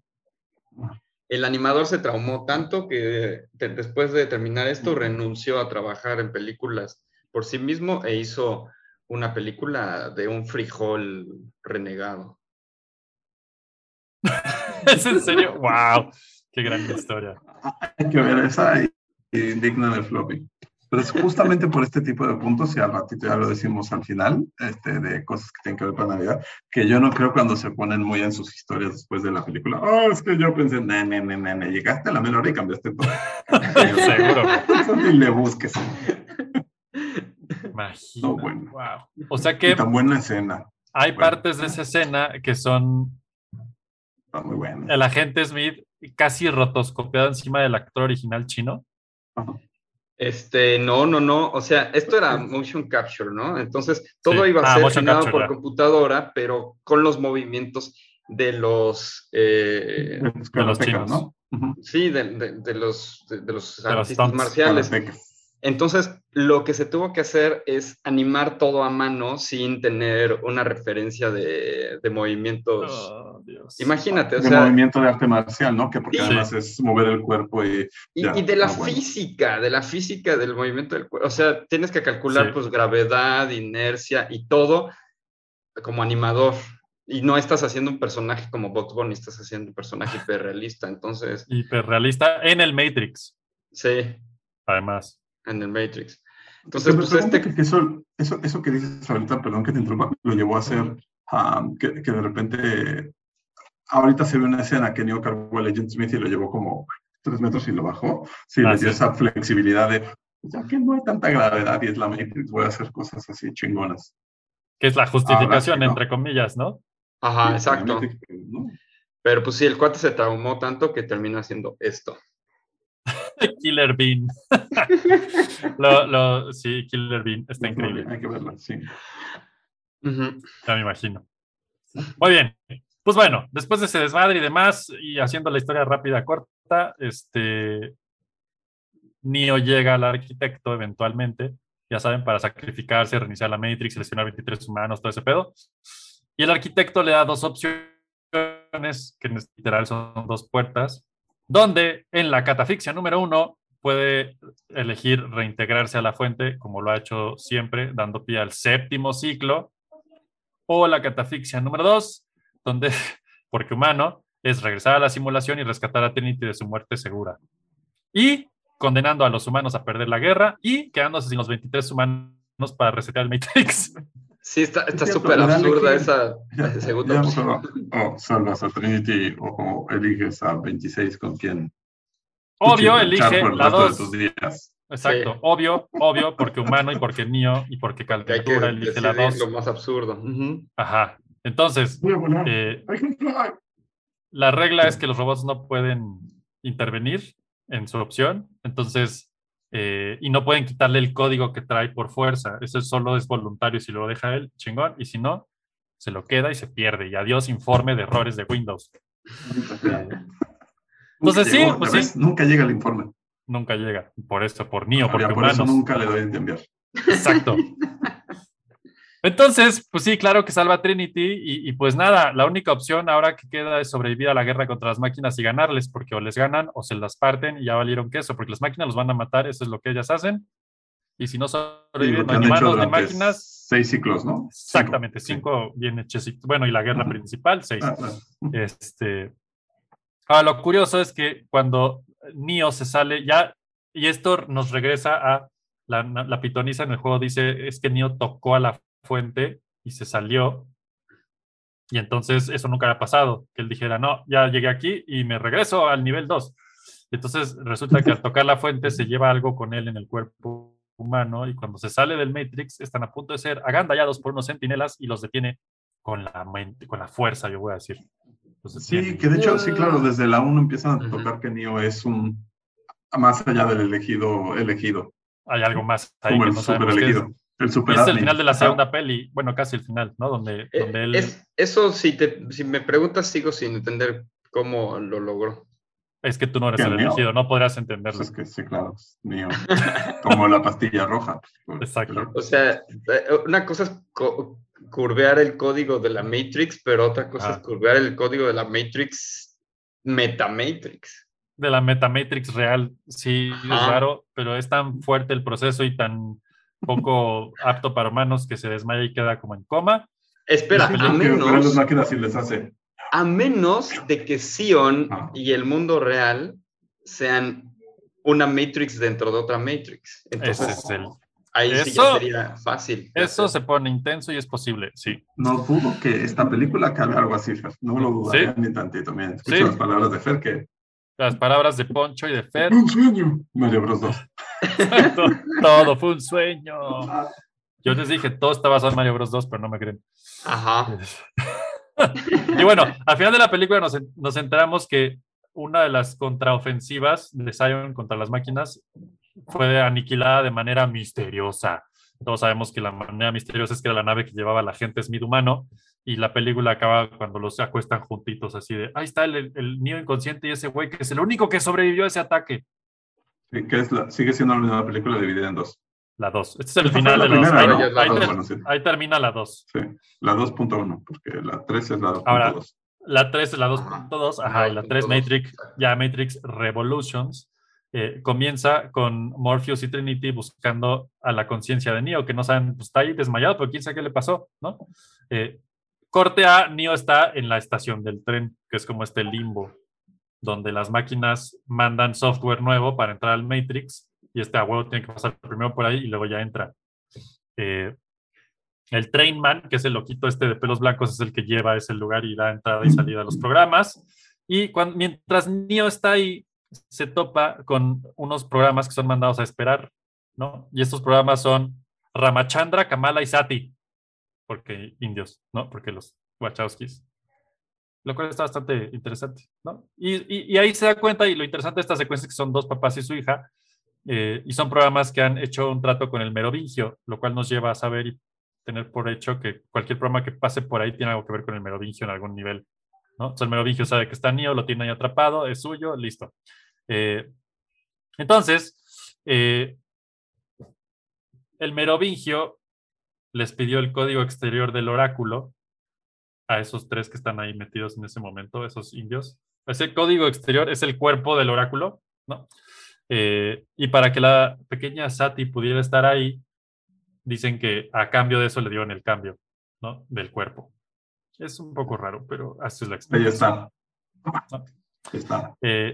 El animador se traumó tanto que te- después de terminar esto renunció a trabajar en películas por sí mismo e hizo una película de un frijol renegado. ¿Es en serio? ¡Wow! ¡Qué gran historia! Hay que ver esa y, y digna de floppy. Pero es justamente por este tipo de puntos, y al ratito ya lo decimos al final, este, de cosas que tienen que ver con Navidad, que yo no creo cuando se ponen muy en sus historias después de la película. Oh, es que yo pensé, ne, ne, ne, ne, llegaste a la menor y cambiaste todo. Seguro. y le busques. Imagina. No, bueno. Wow. O sea que tan buena escena. hay bueno. partes de esa escena que son Está muy buena. el agente Smith casi rotoscopiado encima del actor original chino. Ajá. Este, no, no, no, o sea, esto era motion capture, ¿no? Entonces, todo Sí. iba a Ah, ser motion generado capture, por computadora, pero con los movimientos de los, eh, De los chinos. ¿no? Sí, de, de- de los, de, de los De los artistas stunts, marciales. Entonces, lo que se tuvo que hacer es animar todo a mano sin tener una referencia de, de movimientos. Oh, Dios. Imagínate, o de sea, movimiento de arte marcial, ¿no? Que porque Sí. además es mover el cuerpo y Y, Ya, y de la bueno. física, de la física del movimiento del cuerpo. O sea, tienes que calcular Sí. pues gravedad, inercia y todo como animador. Y no estás haciendo un personaje como Bugs Bunny, estás haciendo un personaje hiperrealista. Entonces, Hiperrealista en el Matrix, sí, además. En el Matrix. Entonces, pues este... que eso, eso, eso que dices ahorita, perdón que te interrumpa, lo llevó a hacer um, que, que de repente, ahorita se ve una escena que Neo cargó a Agent Smith y lo llevó como tres metros y lo bajó. Sí, Ah, le dio sí. esa flexibilidad de, pues, ya que no hay tanta gravedad y es la Matrix, voy a hacer cosas así chingonas. Que es la justificación, ¿no? entre comillas, ¿no? Ajá, Sí, exacto. Matrix, ¿no? Pero pues sí, el cuate se traumó tanto que terminó haciendo esto. Killer Bean. lo, lo, sí, Killer Bean. Está increíble. Hay que verla, sí. Ujú. Ya me imagino. Muy bien. Pues bueno, después de ese desmadre y demás, y haciendo la historia rápida, corta, este. Neo llega al arquitecto eventualmente, ya saben, para sacrificarse, reiniciar la Matrix, seleccionar 23 humanos, todo ese pedo. Y el arquitecto le da dos opciones, que en literal son dos puertas, donde en la catafixia número uno puede elegir reintegrarse a la fuente, como lo ha hecho siempre, dando pie al séptimo ciclo, o la catafixia número dos, donde, porque humano, es regresar a la simulación y rescatar a Trinity de su muerte segura. Y condenando a los humanos a perder la guerra y quedándose sin los 23 humanos para resetear el Matrix. Sí, está súper absurda esa Ya, segunda ya opción. solo, o salvas a Trinity o, o eliges a 26 con quien Obvio, elige la resto de 2. tus días. Exacto, Sí. obvio, obvio, porque humano y porque Neo y porque Calventura elige la 2. lo más absurdo. Ujú. Ajá. Entonces, eh, la regla es que los robots no pueden intervenir en su opción, entonces, eh, y no pueden quitarle el código que trae por fuerza. Eso es solo es voluntario si lo deja él, chingón, y si no, se lo queda y se pierde. Y adiós informe de errores de Windows. Eh, Entonces, sí, pues ¿ya sí. Nunca llega el informe. nunca llega. Por eso, por porque Ya, por eso humanos. nunca le doy a enviar. Exacto. Entonces, pues sí, claro que salva a Trinity y, y pues nada, la única opción ahora que queda es sobrevivir a la guerra contra las máquinas y ganarles, porque o les ganan o se las parten y ya valieron queso, porque las máquinas los van a matar, eso es lo que ellas hacen. Y si no sobreviven, lo no que hay han hecho humanos ni máquinas. seis ciclos, ¿no? Exactamente, Cinco, bien hechecitos. Bueno, y la guerra principal, seis. Ah. Este. Ahora, lo curioso es que cuando Neo se sale, ya, y esto nos regresa a la, la pitonisa en el juego, dice, es que Neo tocó a la fuente y se salió. Y entonces eso nunca había pasado, que él dijera, no, ya llegué aquí y me regreso al nivel 2. Entonces resulta que al tocar la fuente se lleva algo con él en el cuerpo humano y cuando se sale del Matrix están a punto de ser agandallados por unos centinelas y los detiene con la mente, con la fuerza, yo voy a decir. Los Sí, que de hecho, sí, claro, desde la 1 empiezan a tocar que Neo es un más allá del elegido, elegido, Hay algo más ahí como que el no super elegido, el Y super es el final de la segunda peli, bueno, casi el final, ¿no? Donde, Eh, donde él... es- eso, si, te, si me preguntas, sigo sin entender cómo lo logró. Es que tú no eres ¿Qué, el elegido, no podrías Pues entenderlo. es que sí, claro, es Neo. como la pastilla roja. pues, Exacto. pero- O sea, eh, una cosa es curvear el código de la Matrix, pero otra cosa es curvear el código de la Matrix Metamatrix. De la Metamatrix real, sí, es raro, pero es tan fuerte el proceso y tan poco apto para humanos que se desmaya y queda como en coma. Espera, a menos, máquinas sí les hace. a menos de que Sion Ajá. y el mundo real sean una Matrix dentro de otra Matrix. Ese Entonces, es el... ahí sí ya sería fácil. Eso se pone intenso y es posible, sí. No dudo que esta película acabe algo así, Fer. No lo dudaría Sí. ni tantito. Miren, escucho Sí. las palabras de Fer que... Las palabras de Poncho y de Fer, Un sueño. Mario Bros 2. todo, todo fue un sueño. Yo les dije, todo está basado en Mario Bros 2, pero no me creen. Ajá. y bueno, al final de la película nos, nos enteramos que una de las contraofensivas de Zion contra las máquinas fue aniquilada de manera misteriosa. Todos sabemos que la manera misteriosa es que era la nave que llevaba a la gente Smith humano y la película acaba cuando los acuestan juntitos así de, ahí está el, el niño inconsciente y ese güey que es el único que sobrevivió a ese ataque. Sí, que es la- sigue siendo la misma película dividida en dos. La 2. Este es el final la de los... primera, Ahí, ¿no? Es la ahí dos, ter- bueno, sí. ahí termina la 2. Sí, la 2.1, porque la 3 es la 2.2. Ahora, La 3 es la 2.2, Ajá, ajá, y la 3 2.2, Matrix, ya Matrix Revolutions, eh, comienza con Morpheus y Trinity buscando a la conciencia de Neo, que no saben, pues está ahí desmayado, pero quién sabe qué le pasó, ¿no? Eh, corte A, Neo está en la estación del tren, que es como este limbo, donde las máquinas mandan software nuevo para entrar al Matrix, y este a huevo tiene que pasar primero por ahí y luego ya entra. Eh, el Trainman, que es el loquito este de pelos blancos, es el que lleva ese lugar y da entrada y salida a los programas. Y mientras Neo está ahí, se topa con unos programas que son mandados a esperar, ¿no? Y estos programas son Ramachandra, Kamala y Sati, porque indios, ¿no? Porque los Wachowskis. Lo cual está bastante interesante, ¿no? Y, ahí se da cuenta, y lo interesante de esta secuencia es que son dos papás y su hija, eh, y son programas que han hecho un trato con el merovingio, lo cual nos lleva a saber y tener por hecho que cualquier programa que pase por ahí tiene algo que ver con el merovingio en algún nivel. ¿no? Entonces el merovingio sabe que está Neo, lo tiene ahí atrapado, es suyo, listo. Eh, entonces, eh, el merovingio les pidió el código exterior del oráculo a esos tres que están ahí metidos en ese momento, esos indios. Ese código exterior es el cuerpo del oráculo, ¿no? Eh, y para que la pequeña Sati pudiera estar ahí, dicen que a cambio de eso le dieron el cambio, ¿no? Del cuerpo. Es un poco raro, pero así es la Ahí experiencia. está. Ahí está. Eh.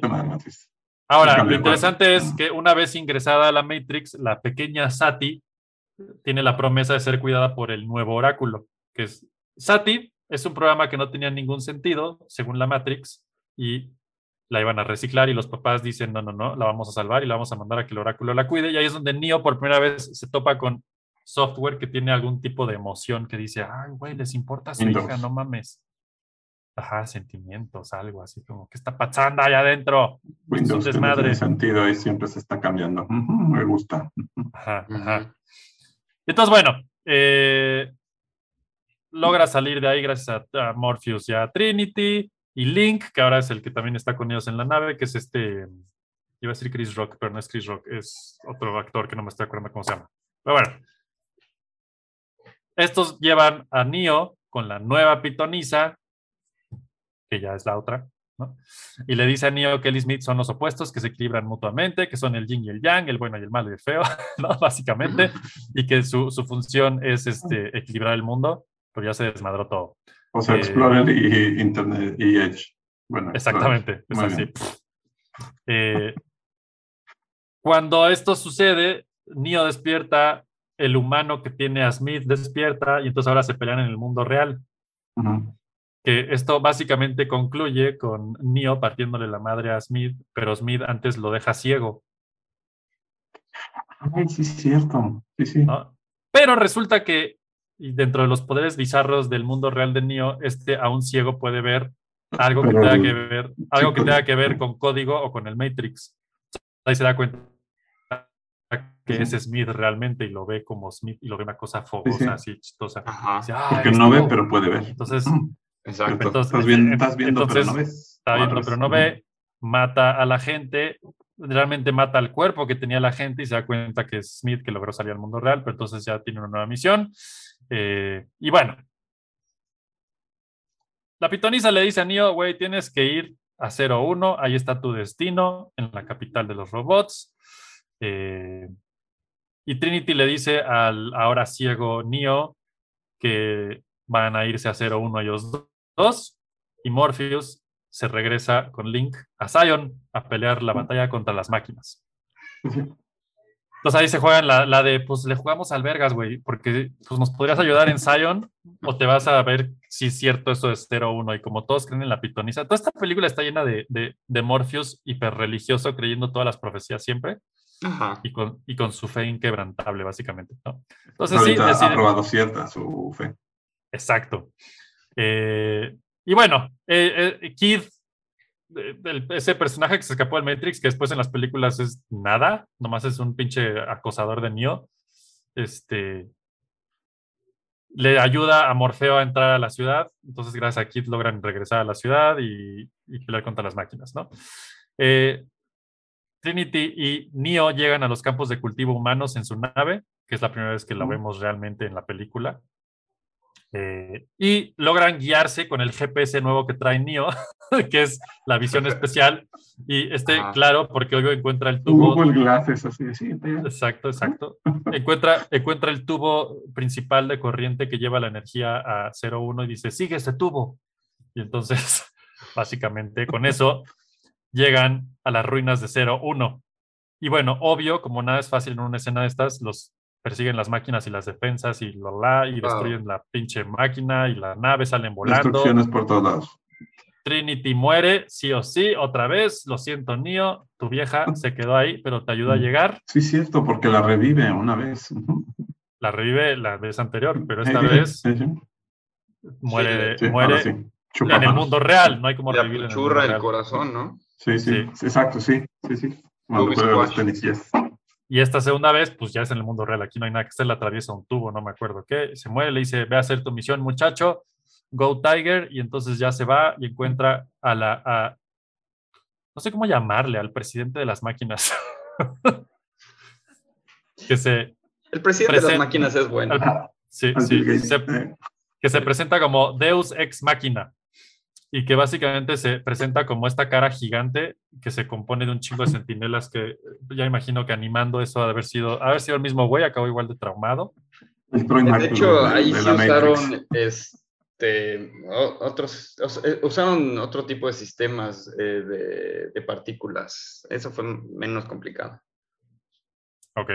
Ahora, lo interesante es que una vez ingresada a la Matrix, la pequeña Sati tiene la promesa de ser cuidada por el nuevo oráculo, que es Sati. Es un programa que no tenía ningún sentido, según la Matrix, y la iban a reciclar y los papás dicen, no, no, no, la vamos a salvar y la vamos a mandar a que el oráculo la cuide. Y ahí es donde Neo por primera vez se topa con software que tiene algún tipo de emoción que dice, ay, güey, les importa su hija, no mames. Ajá, sentimientos, algo así como, ¿qué está pasando allá adentro? Windows no tiene sentido y siempre se está cambiando. Me gusta. Ajá, ajá. Entonces, bueno, eh, logra salir de ahí gracias a, a Morpheus y a Trinity y Link, que ahora es el que también está con ellos en la nave, que es este, iba a decir Chris Rock, pero no es Chris Rock, es otro actor que no me estoy acordando cómo se llama. Pero bueno, estos llevan a Neo con la nueva pitonisa, que ya es la otra, ¿no? Y le dice a Neo que él y Smith son los opuestos, que se equilibran mutuamente, que son el yin y el yang, el bueno y el malo y el feo, ¿no? Básicamente, y que su, su función es este, equilibrar el mundo, pero ya se desmadró todo. O sea, Eh, Explorer y Internet y Edge. Bueno, Exactamente, es así. Eh, cuando esto sucede, Neo despierta, el humano que tiene a Smith despierta, y entonces ahora se pelean en el mundo real. Que esto básicamente concluye con Neo partiéndole la madre a Smith, pero Smith antes lo deja ciego, Ay, sí, es cierto. Sí, sí. ¿no? Pero resulta que dentro de los poderes bizarros del mundo real de Neo, este aún ciego puede ver algo que Pero tenga el que ver, algo que chico- tenga que ver con código o con el Matrix. Ahí se da cuenta que es Smith realmente y lo ve como Smith y lo ve una cosa fogosa, así chistosa. Ajá, Dice, "Ah, Porque no ve, tú". pero puede ver. Entonces. Exacto. Entonces, estás, viendo, en- estás viendo pero no ves. está viendo, Madres. pero no ve, mata a la gente, realmente mata al cuerpo que tenía la gente y se da cuenta que es Smith que logró salir al mundo real, pero entonces ya tiene una nueva misión. Eh, y bueno, la pitonisa le dice a Neo, güey, tienes que ir a 01, ahí está tu destino, en la capital de los robots. Eh, y Trinity le dice al ahora ciego Neo que van a irse a 01 ellos dos, y Morpheus se regresa con Link a Zion a pelear la batalla contra las máquinas. Entonces ahí se juegan la, la de, pues le jugamos al Vergas, güey, porque pues, nos podrías ayudar en Zion o te vas a ver si es cierto eso de 0-1 y como todos creen en la pitonisa. Toda esta película está llena de, de, de Morpheus hiperreligioso creyendo todas las profecías siempre Ajá. y con, y con su fe inquebrantable, básicamente. ¿no? Entonces sí, ha probado cierta su fe. Exacto. Eh, y bueno, eh, eh, Kid, el- ese personaje que se escapó del Matrix, que después en las películas es nada, nomás es un pinche acosador de Neo, este, le ayuda a Morfeo a entrar a la ciudad, entonces gracias a Kid logran regresar a la ciudad y, y pelear contra las máquinas, ¿no? Trinity y Neo llegan a los campos de cultivo humanos en su nave, que es la primera vez que la vemos realmente en la película. Eh, y logran guiarse con el GPS nuevo que trae Neo, que es la visión especial. Y este, Ajá. claro, porque hoy encuentra el Tu tubo. Google Glasses, así, sí. ya. Exacto, exacto. Encuentra, encuentra el tubo principal de corriente que lleva la energía a 0,1 y dice, sigue ese tubo. Y entonces, básicamente, con eso llegan a las ruinas de 0,1. Y bueno, obvio, como nada es fácil en una escena de estas, los persiguen las máquinas y las defensas y la, la y Wow. destruyen la pinche máquina y la nave salen volando. Destrucciones por todos lados. Trinity muere, sí o sí, otra vez. Lo siento, Neo, tu vieja se quedó ahí, pero te ayuda a llegar. Sí, cierto, porque la revive una vez. La revive la vez anterior, pero esta Sí, vez muere, Sí, muere sí. En el mundo real. No hay como revivir en el el real. corazón, ¿no? Sí, sí, Sí. sí, exacto, sí, sí, sí. Cuando Y esta segunda vez, pues ya es en el mundo real. Aquí no hay nada que hacer, le atraviesa un tubo, no me acuerdo qué. Se muere, le dice, ve a hacer tu misión, muchacho. Go Tiger. Y entonces ya se va y encuentra a la. a- no sé cómo llamarle, al presidente de las máquinas. que se. El presidente de Present- las máquinas es bueno. al- sí, sí, se- eh. que se presenta como Deus ex machina y que básicamente se presenta como esta cara gigante que se compone de un chingo de sentinelas que ya imagino que animando eso ha de haber sido, ha de haber sido el mismo güey, acabó igual de traumado. De hecho, ahí sí usaron es, este, otros, eh, usaron otro tipo de sistemas eh, de, de partículas. Eso fue menos complicado. Ok.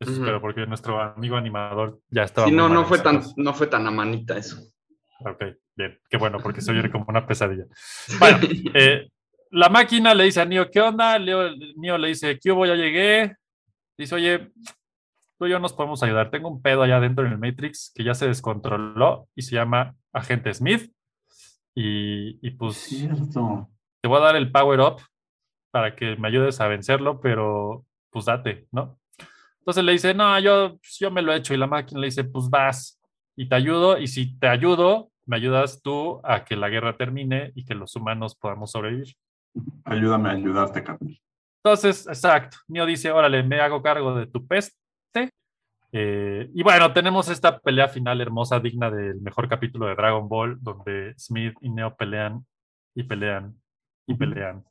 Eso espero, porque nuestro amigo animador ya estaba. Sí, no, no fue tan, no fue tan a manita eso. Ok, bien. Qué bueno, porque se oye como una pesadilla. Bueno, eh, la máquina le dice a Neo, ¿qué onda? Leo, Neo le dice, ¿qué hubo? Ya llegué. Dice, oye, tú y yo nos podemos ayudar. Tengo un pedo allá adentro en el Matrix que ya se descontroló y se llama Agente Smith. Y, y pues Cierto. te voy a dar el power up para que me ayudes a vencerlo, pero pues date, ¿no? Entonces le dice, no, yo, pues, yo me lo he hecho. Y la máquina le dice, pues vas y te ayudo. Y si te ayudo, me ayudas tú a que la guerra termine y que los humanos podamos sobrevivir. Ayúdame a ayudarte, carnal. Entonces, exacto. Neo dice, órale, me hago cargo de tu peste. Eh, y bueno, tenemos esta pelea final hermosa, digna del mejor capítulo de Dragon Ball, donde Smith y Neo pelean y pelean y pelean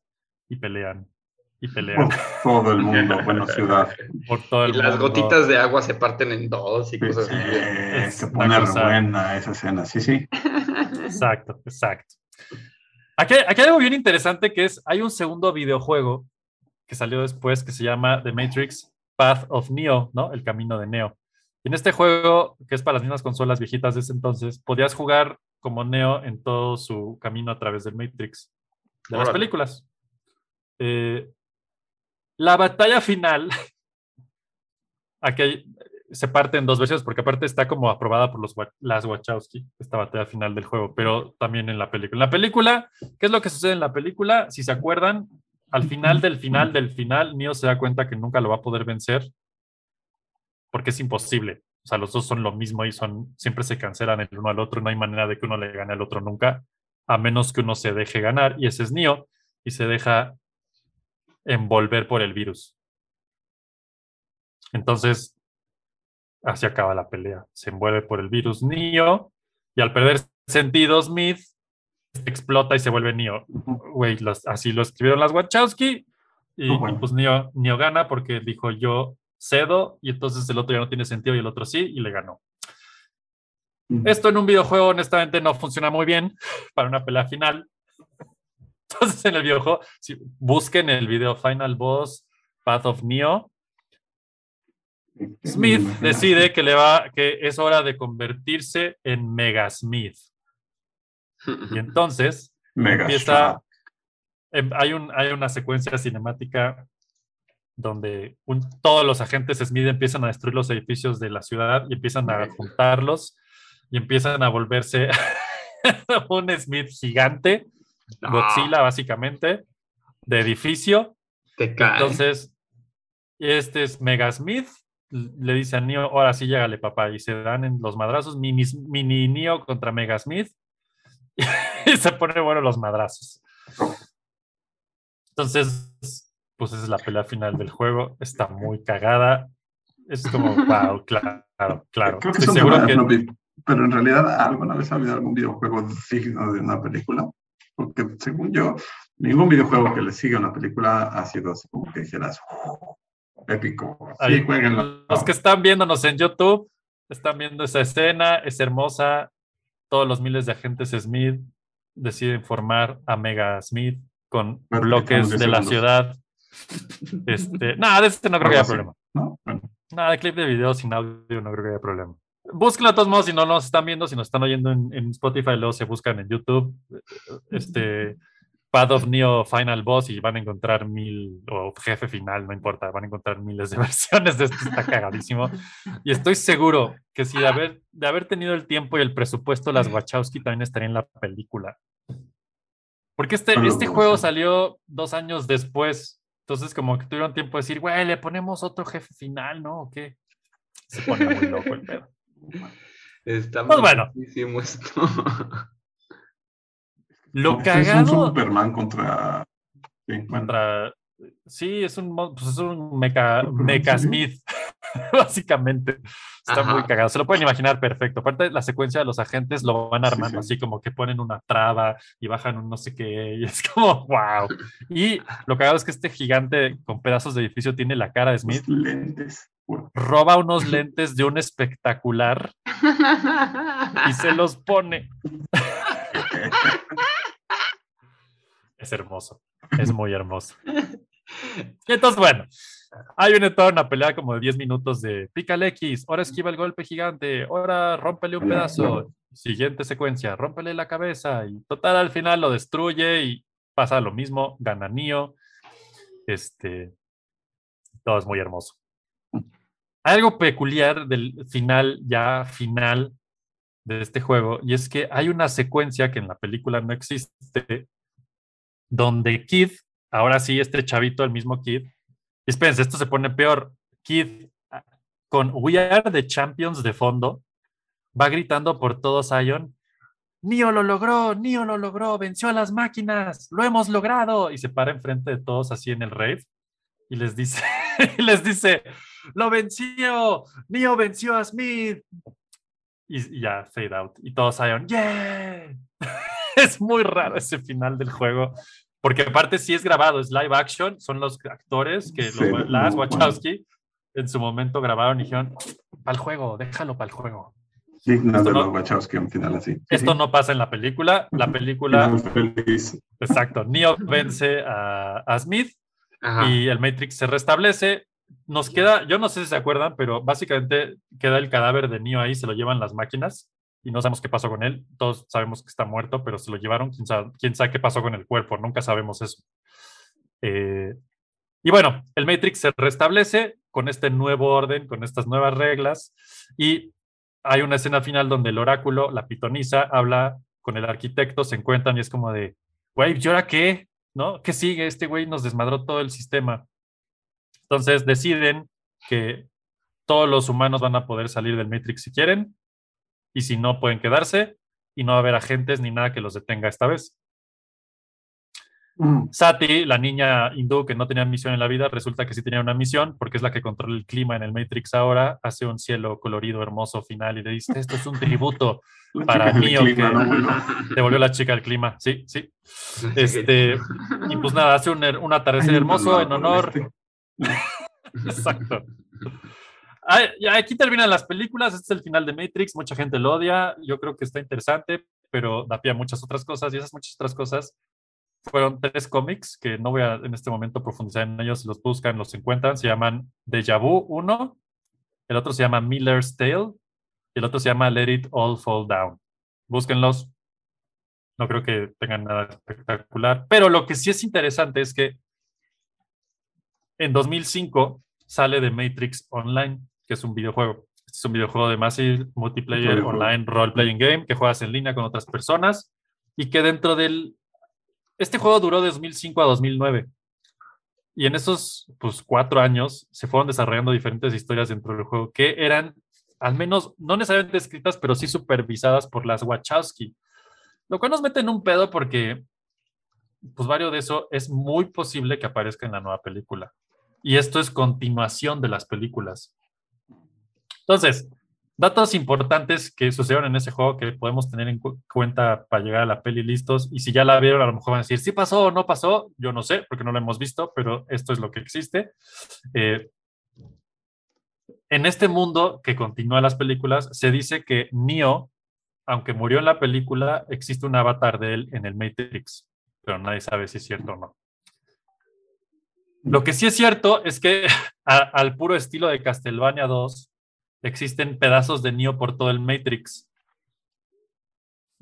y pelean y pelean Por todo el mundo, bueno, ciudad. por todo Y el las mundo. gotitas de agua se parten en dos y Sí, cosas así. se pone buena esa escena, sí, sí. Exacto, exacto. Aquí, aquí hay algo bien interesante que es, hay un segundo videojuego que salió después que se llama The Matrix Path of Neo, ¿no? El camino de Neo. Y en este juego, que es para las mismas consolas viejitas de ese entonces, podías jugar como Neo en todo su camino a través del Matrix, de las películas. Eh, la batalla final, aquí se parte en dos versiones, porque aparte está como aprobada por los, las Wachowski, esta batalla final del juego, pero también en la película. En la película, ¿qué es lo que sucede en la película? Si se acuerdan, al final del final del final, Neo se da cuenta que nunca lo va a poder vencer, porque es imposible. O sea, los dos son lo mismo y son, siempre se cancelan el uno al otro, no hay manera de que uno le gane al otro nunca, a menos que uno se deje ganar, y ese es Neo, y se deja envolver por el virus. Entonces, así acaba la pelea. Se envuelve por el virus Neo y al perder sentido Smith explota y se vuelve Neo. Güey, así lo escribieron las Wachowski y, bueno. y pues Neo, Neo gana porque dijo yo cedo y entonces el otro ya no tiene sentido y el otro sí y le ganó. Esto en un videojuego honestamente no funciona muy bien para una pelea final. Entonces en el videojuego, si busquen el video Final Boss Path of Neo, Smith decide que le va que es hora de convertirse en Mega Smith. Y entonces Mega empieza em, hay un hay una secuencia cinemática donde un- todos los agentes Smith empiezan a destruir los edificios de la ciudad y empiezan a juntarlos y empiezan a volverse un Smith gigante, No, Godzilla básicamente, de edificio. te cae. Entonces, este es Mega Smith, le dice a Neo, ahora sí, llégale papá, y se dan en los madrazos, mini, mini Neo contra Mega Smith, y se ponen bueno los madrazos. Entonces, pues esa es la pelea final del juego, está muy cagada, es como, wow, claro, claro. Creo que Estoy son seguro que no vi- Pero en realidad, ¿alguna vez ha habido algún videojuego digno de una película? Porque según yo, ningún videojuego que le siga a una película ha sido así como que dijeras, "Oh, épico. Sí, Ahí. Los que están viéndonos en YouTube están viendo esa escena, es hermosa. Todos los miles de agentes Smith deciden formar a Mega Smith con Bueno, bloques de la ciudad. Este, nada, de este no creo que haya problema. ¿no? Bueno, Nada, de clip de video sin audio no creo que haya problema. Búsquenlo de todos modos si no nos están viendo, si nos están oyendo en, en Spotify, luego se buscan en YouTube. Este Path of Neo Final Boss y van a encontrar mil, o jefe final, no importa, van a encontrar miles de versiones de esto, está cagadísimo. Y estoy seguro que si de haber, de haber tenido el tiempo y el presupuesto, las Wachowski también estarían en la película. Porque este, este juego salió dos años después, entonces como que tuvieron tiempo de decir, güey, le ponemos otro jefe final, ¿no? ¿O qué? Se pone muy loco el pedo. Está Pues bueno. esto. Lo pues, Es un cagado Superman contra. Sí, contra... Sí, es un, pues es un mecha sí. Smith, básicamente. Está Ajá. muy cagado. Se lo pueden imaginar perfecto. Aparte, la secuencia de los agentes lo van Sí, armando sí. así como que ponen una traba y bajan un no sé qué. Y es como, wow. Y lo cagado es que este gigante con pedazos de edificio tiene la cara de Smith los lentes. Roba unos lentes de un espectacular y se los pone. Es hermoso, es muy hermoso. Entonces, bueno, ahí viene toda una pelea como de 10 minutos de pícale X, ahora esquiva el golpe gigante, ahora rómpele un pedazo. Siguiente secuencia, rómpele la cabeza y total al final lo destruye y pasa lo mismo, gana Nio. Este, todo es muy hermoso. Algo peculiar del final, ya final de este juego, y es que hay una secuencia que en la película no existe, donde Kid, ahora sí, este chavito, el mismo Kid, y espérense, esto se pone peor. Kid, ah, con We Are the Champions de fondo, va gritando por todo Zion. Nio lo logró, Nio lo logró, venció a las máquinas, lo hemos logrado. Y se para enfrente de todos así en el rave y les dice, y les dice, lo venció, Nio venció a Smith. Y, y ya, fade out. Y todos Zion, yeah. es muy raro ese final del juego. Porque aparte sí es grabado, es live action, son los actores que Sí, los, las Wachowski en su momento grabaron y dijeron, para el juego, déjalo para el juego. Digno Esto de no- los Wachowski un final así. Esto no pasa en la película. La película, exacto, Neo vence a, a Smith Ajá. y el Matrix se restablece. Nos queda, yo no sé si se acuerdan, pero básicamente queda el cadáver de Neo ahí, se lo llevan las máquinas y no sabemos qué pasó con él. Todos sabemos que está muerto, pero se lo llevaron. Quién sabe, quién sabe qué pasó con el cuerpo, nunca sabemos eso. Eh, y bueno, el Matrix se restablece con este nuevo orden, con estas nuevas reglas y hay una escena final donde el oráculo, la pitonisa, habla con el arquitecto, se encuentran y es como de, güey, ¿y ahora qué? ¿No? ¿Qué sigue? Este güey nos desmadró todo el sistema. Entonces deciden que todos los humanos van a poder salir del Matrix si quieren, y si no, pueden quedarse, y no va a haber agentes ni nada que los detenga esta vez. Mm, Sati, la niña hindú que no tenía misión en la vida, resulta que sí tenía una misión porque es la que controla el clima en el Matrix ahora, hace un cielo colorido, hermoso final y le dice, esto es un tributo Para mí, ¿o clima, qué? ¿no? Devolvió la chica al clima, sí, sí. Este, y pues nada, hace un, un atardecer hermoso en no, honor. Exacto. Aquí terminan las películas, este es el final de Matrix, mucha gente lo odia, yo creo que está interesante, pero da pie a muchas otras cosas y esas muchas otras cosas fueron tres cómics que no voy a en este momento profundizar en ellos, si los buscan, los encuentran, se llaman Deja Vu 1, el otro se llama Miller's Tale y el otro se llama Let It All Fall Down. Búsquenlos, no creo que tengan nada espectacular, pero lo que sí es interesante es que en 2005 sale de Matrix Online, que es un videojuego. Este es un videojuego de Massive Multiplayer. Online Role Playing Game que juegas en línea con otras personas y que dentro del... Este juego duró de 2005 a 2009. Y en esos pues, cuatro años se fueron desarrollando diferentes historias dentro del juego que eran, al menos, no necesariamente escritas, pero sí supervisadas por las Wachowski. Lo cual nos mete en un pedo porque, pues, varios de eso es muy posible que aparezca en la nueva película. Y esto es continuación de las películas. Entonces, datos importantes que sucedieron en ese juego que podemos tener en cu- cuenta para llegar a la peli listos. Y si ya la vieron, a lo mejor van a decir, sí pasó o no pasó. Yo no sé, porque no lo hemos visto, pero esto es lo que existe. Eh, en este mundo que continúa las películas, se dice que Neo, aunque murió en la película, existe un avatar de él en el Matrix, pero nadie sabe si es cierto o no. Lo que sí es cierto es que al puro estilo de Castlevania 2 existen pedazos de Neo por todo el Matrix.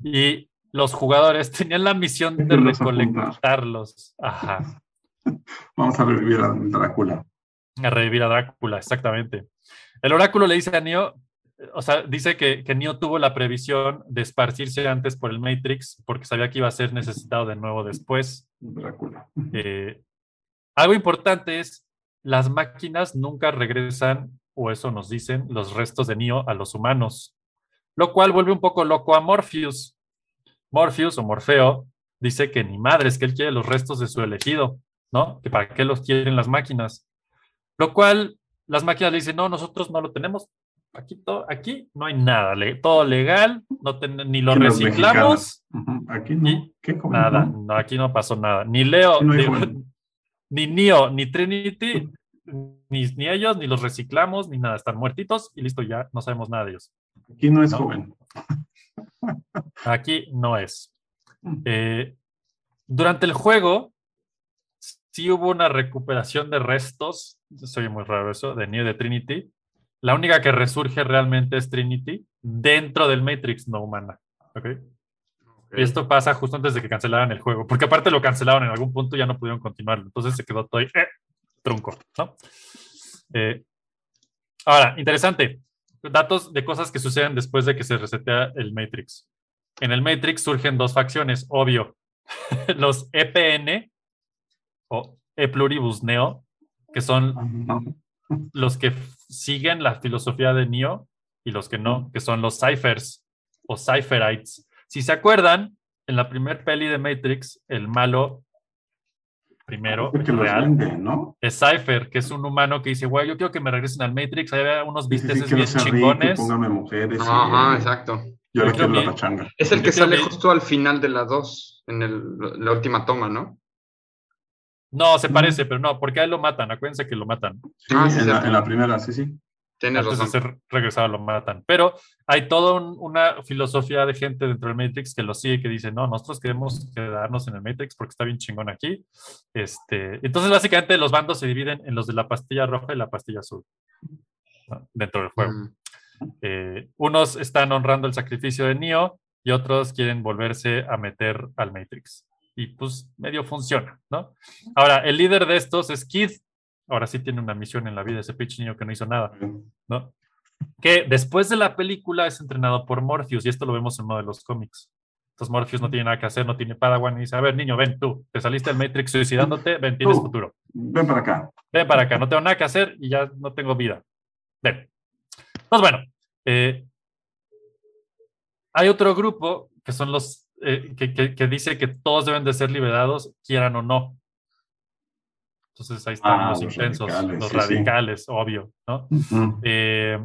Y los jugadores tenían la misión de recolectarlos. Ajá. Vamos a revivir a Drácula. A revivir a Drácula, exactamente. El oráculo le dice a Neo, o sea, dice que, que Neo tuvo la previsión de esparcirse antes por el Matrix porque sabía que iba a ser necesitado de nuevo después. Drácula. Eh, algo importante es, las máquinas nunca regresan, o eso nos dicen, los restos de Neo a los humanos, lo cual vuelve un poco loco a Morpheus. Morpheus o Morfeo dice que ni madres, que él quiere los restos de su elegido, ¿no? Que para qué los quieren las máquinas. Lo cual las máquinas le dicen, no, nosotros no lo tenemos. Aquí, to- aquí no hay nada, le- todo legal, no ten- ni lo reciclamos. Aquí no. ¿Qué? Nada, No. aquí no pasó nada. Ni Leo, No digo, ni Neo, ni Trinity ni, ni ellos, ni los reciclamos, ni nada. Están muertitos y listo, ya no sabemos nada de ellos. Aquí no es No. joven. Aquí no es. Eh, durante el juego, sí hubo una recuperación de restos. Soy muy raro eso, de Neo de Trinity. La única que resurge realmente es Trinity dentro del Matrix no humana. ¿ok? Y esto pasa justo antes de que cancelaran el juego, porque aparte lo cancelaron en algún punto y ya no pudieron continuarlo. Entonces se quedó todo ahí, eh, trunco. ¿no? Eh, ahora, interesante. Datos de cosas que suceden después de que se resetea el Matrix. En el Matrix surgen dos facciones, obvio. Los EPN o E Pluribus Neo, que son los que siguen la filosofía de Neo y los que no, que son los ciphers o cypherites. Si se acuerdan, en la primer peli de Matrix, el malo primero, real, vende, ¿no? es Cypher, que es un humano que dice, güey, yo quiero que me regresen al Matrix, ahí había unos Sí, sí, bien rico chingones. póngame mujeres. Ajá, exacto. Yo le quiero la que-. Es el Yo que sale que- justo al final de la 2, en el- la última toma, ¿no? No, se Mm. parece, pero no, porque a él lo matan, acuérdense que lo matan. Sí, Ah, sí, en, la, cierto. en la primera, sí, sí. Tienes Antes de razón. ser regresado lo matan. Pero hay toda un- una filosofía de gente dentro del Matrix que lo sigue, que dice, no, nosotros queremos quedarnos en el Matrix porque está bien chingón aquí. Este, entonces, básicamente, los bandos se dividen en los de la pastilla roja y la pastilla azul ¿no? dentro del juego. Mm. Eh, unos están honrando el sacrificio de Neo y otros quieren volverse a meter al Matrix. Y pues medio funciona, ¿no? Ahora, el líder de estos es Kid. Ahora sí tiene una misión en la vida, ese pinche niño que no hizo nada, ¿no? Que después de la película es entrenado por Morpheus y esto lo vemos en uno de los cómics. Entonces Morpheus no tiene nada que hacer, no tiene Padawan y dice, a ver, niño, ven tú, te saliste del Matrix suicidándote, ven, tienes Tú. futuro. Ven para acá. Ven para acá, no tengo nada que hacer y ya no tengo vida. Ven. Pues bueno, eh, hay otro grupo que son los eh, que, que- que dice que todos deben de ser liberados, quieran o no. Entonces ahí están Ah, los los intensos, radicales, los sí, sí. radicales, obvio, ¿no? Ujú. Eh,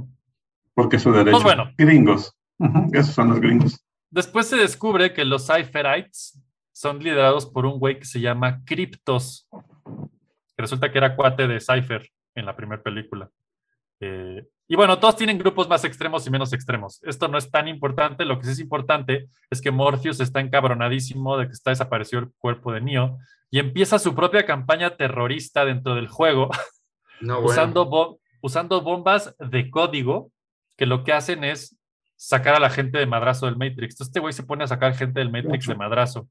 Porque su derecho. Pues bueno. Gringos. Esos son los gringos. después se descubre que los Cypherites son liderados por un güey que se llama Cryptos, que resulta que era cuate de Cypher en la primera película. Eh, y bueno, todos tienen grupos más extremos y menos extremos. Esto no es tan importante. Lo que sí es importante es que Morpheus está encabronadísimo de que está desaparecido el cuerpo de Neo y empieza su propia campaña terrorista dentro del juego No, bueno. usando, bo- usando bombas de código que lo que hacen es sacar a la gente de madrazo del Matrix. Entonces este güey se pone a sacar gente del Matrix de madrazo,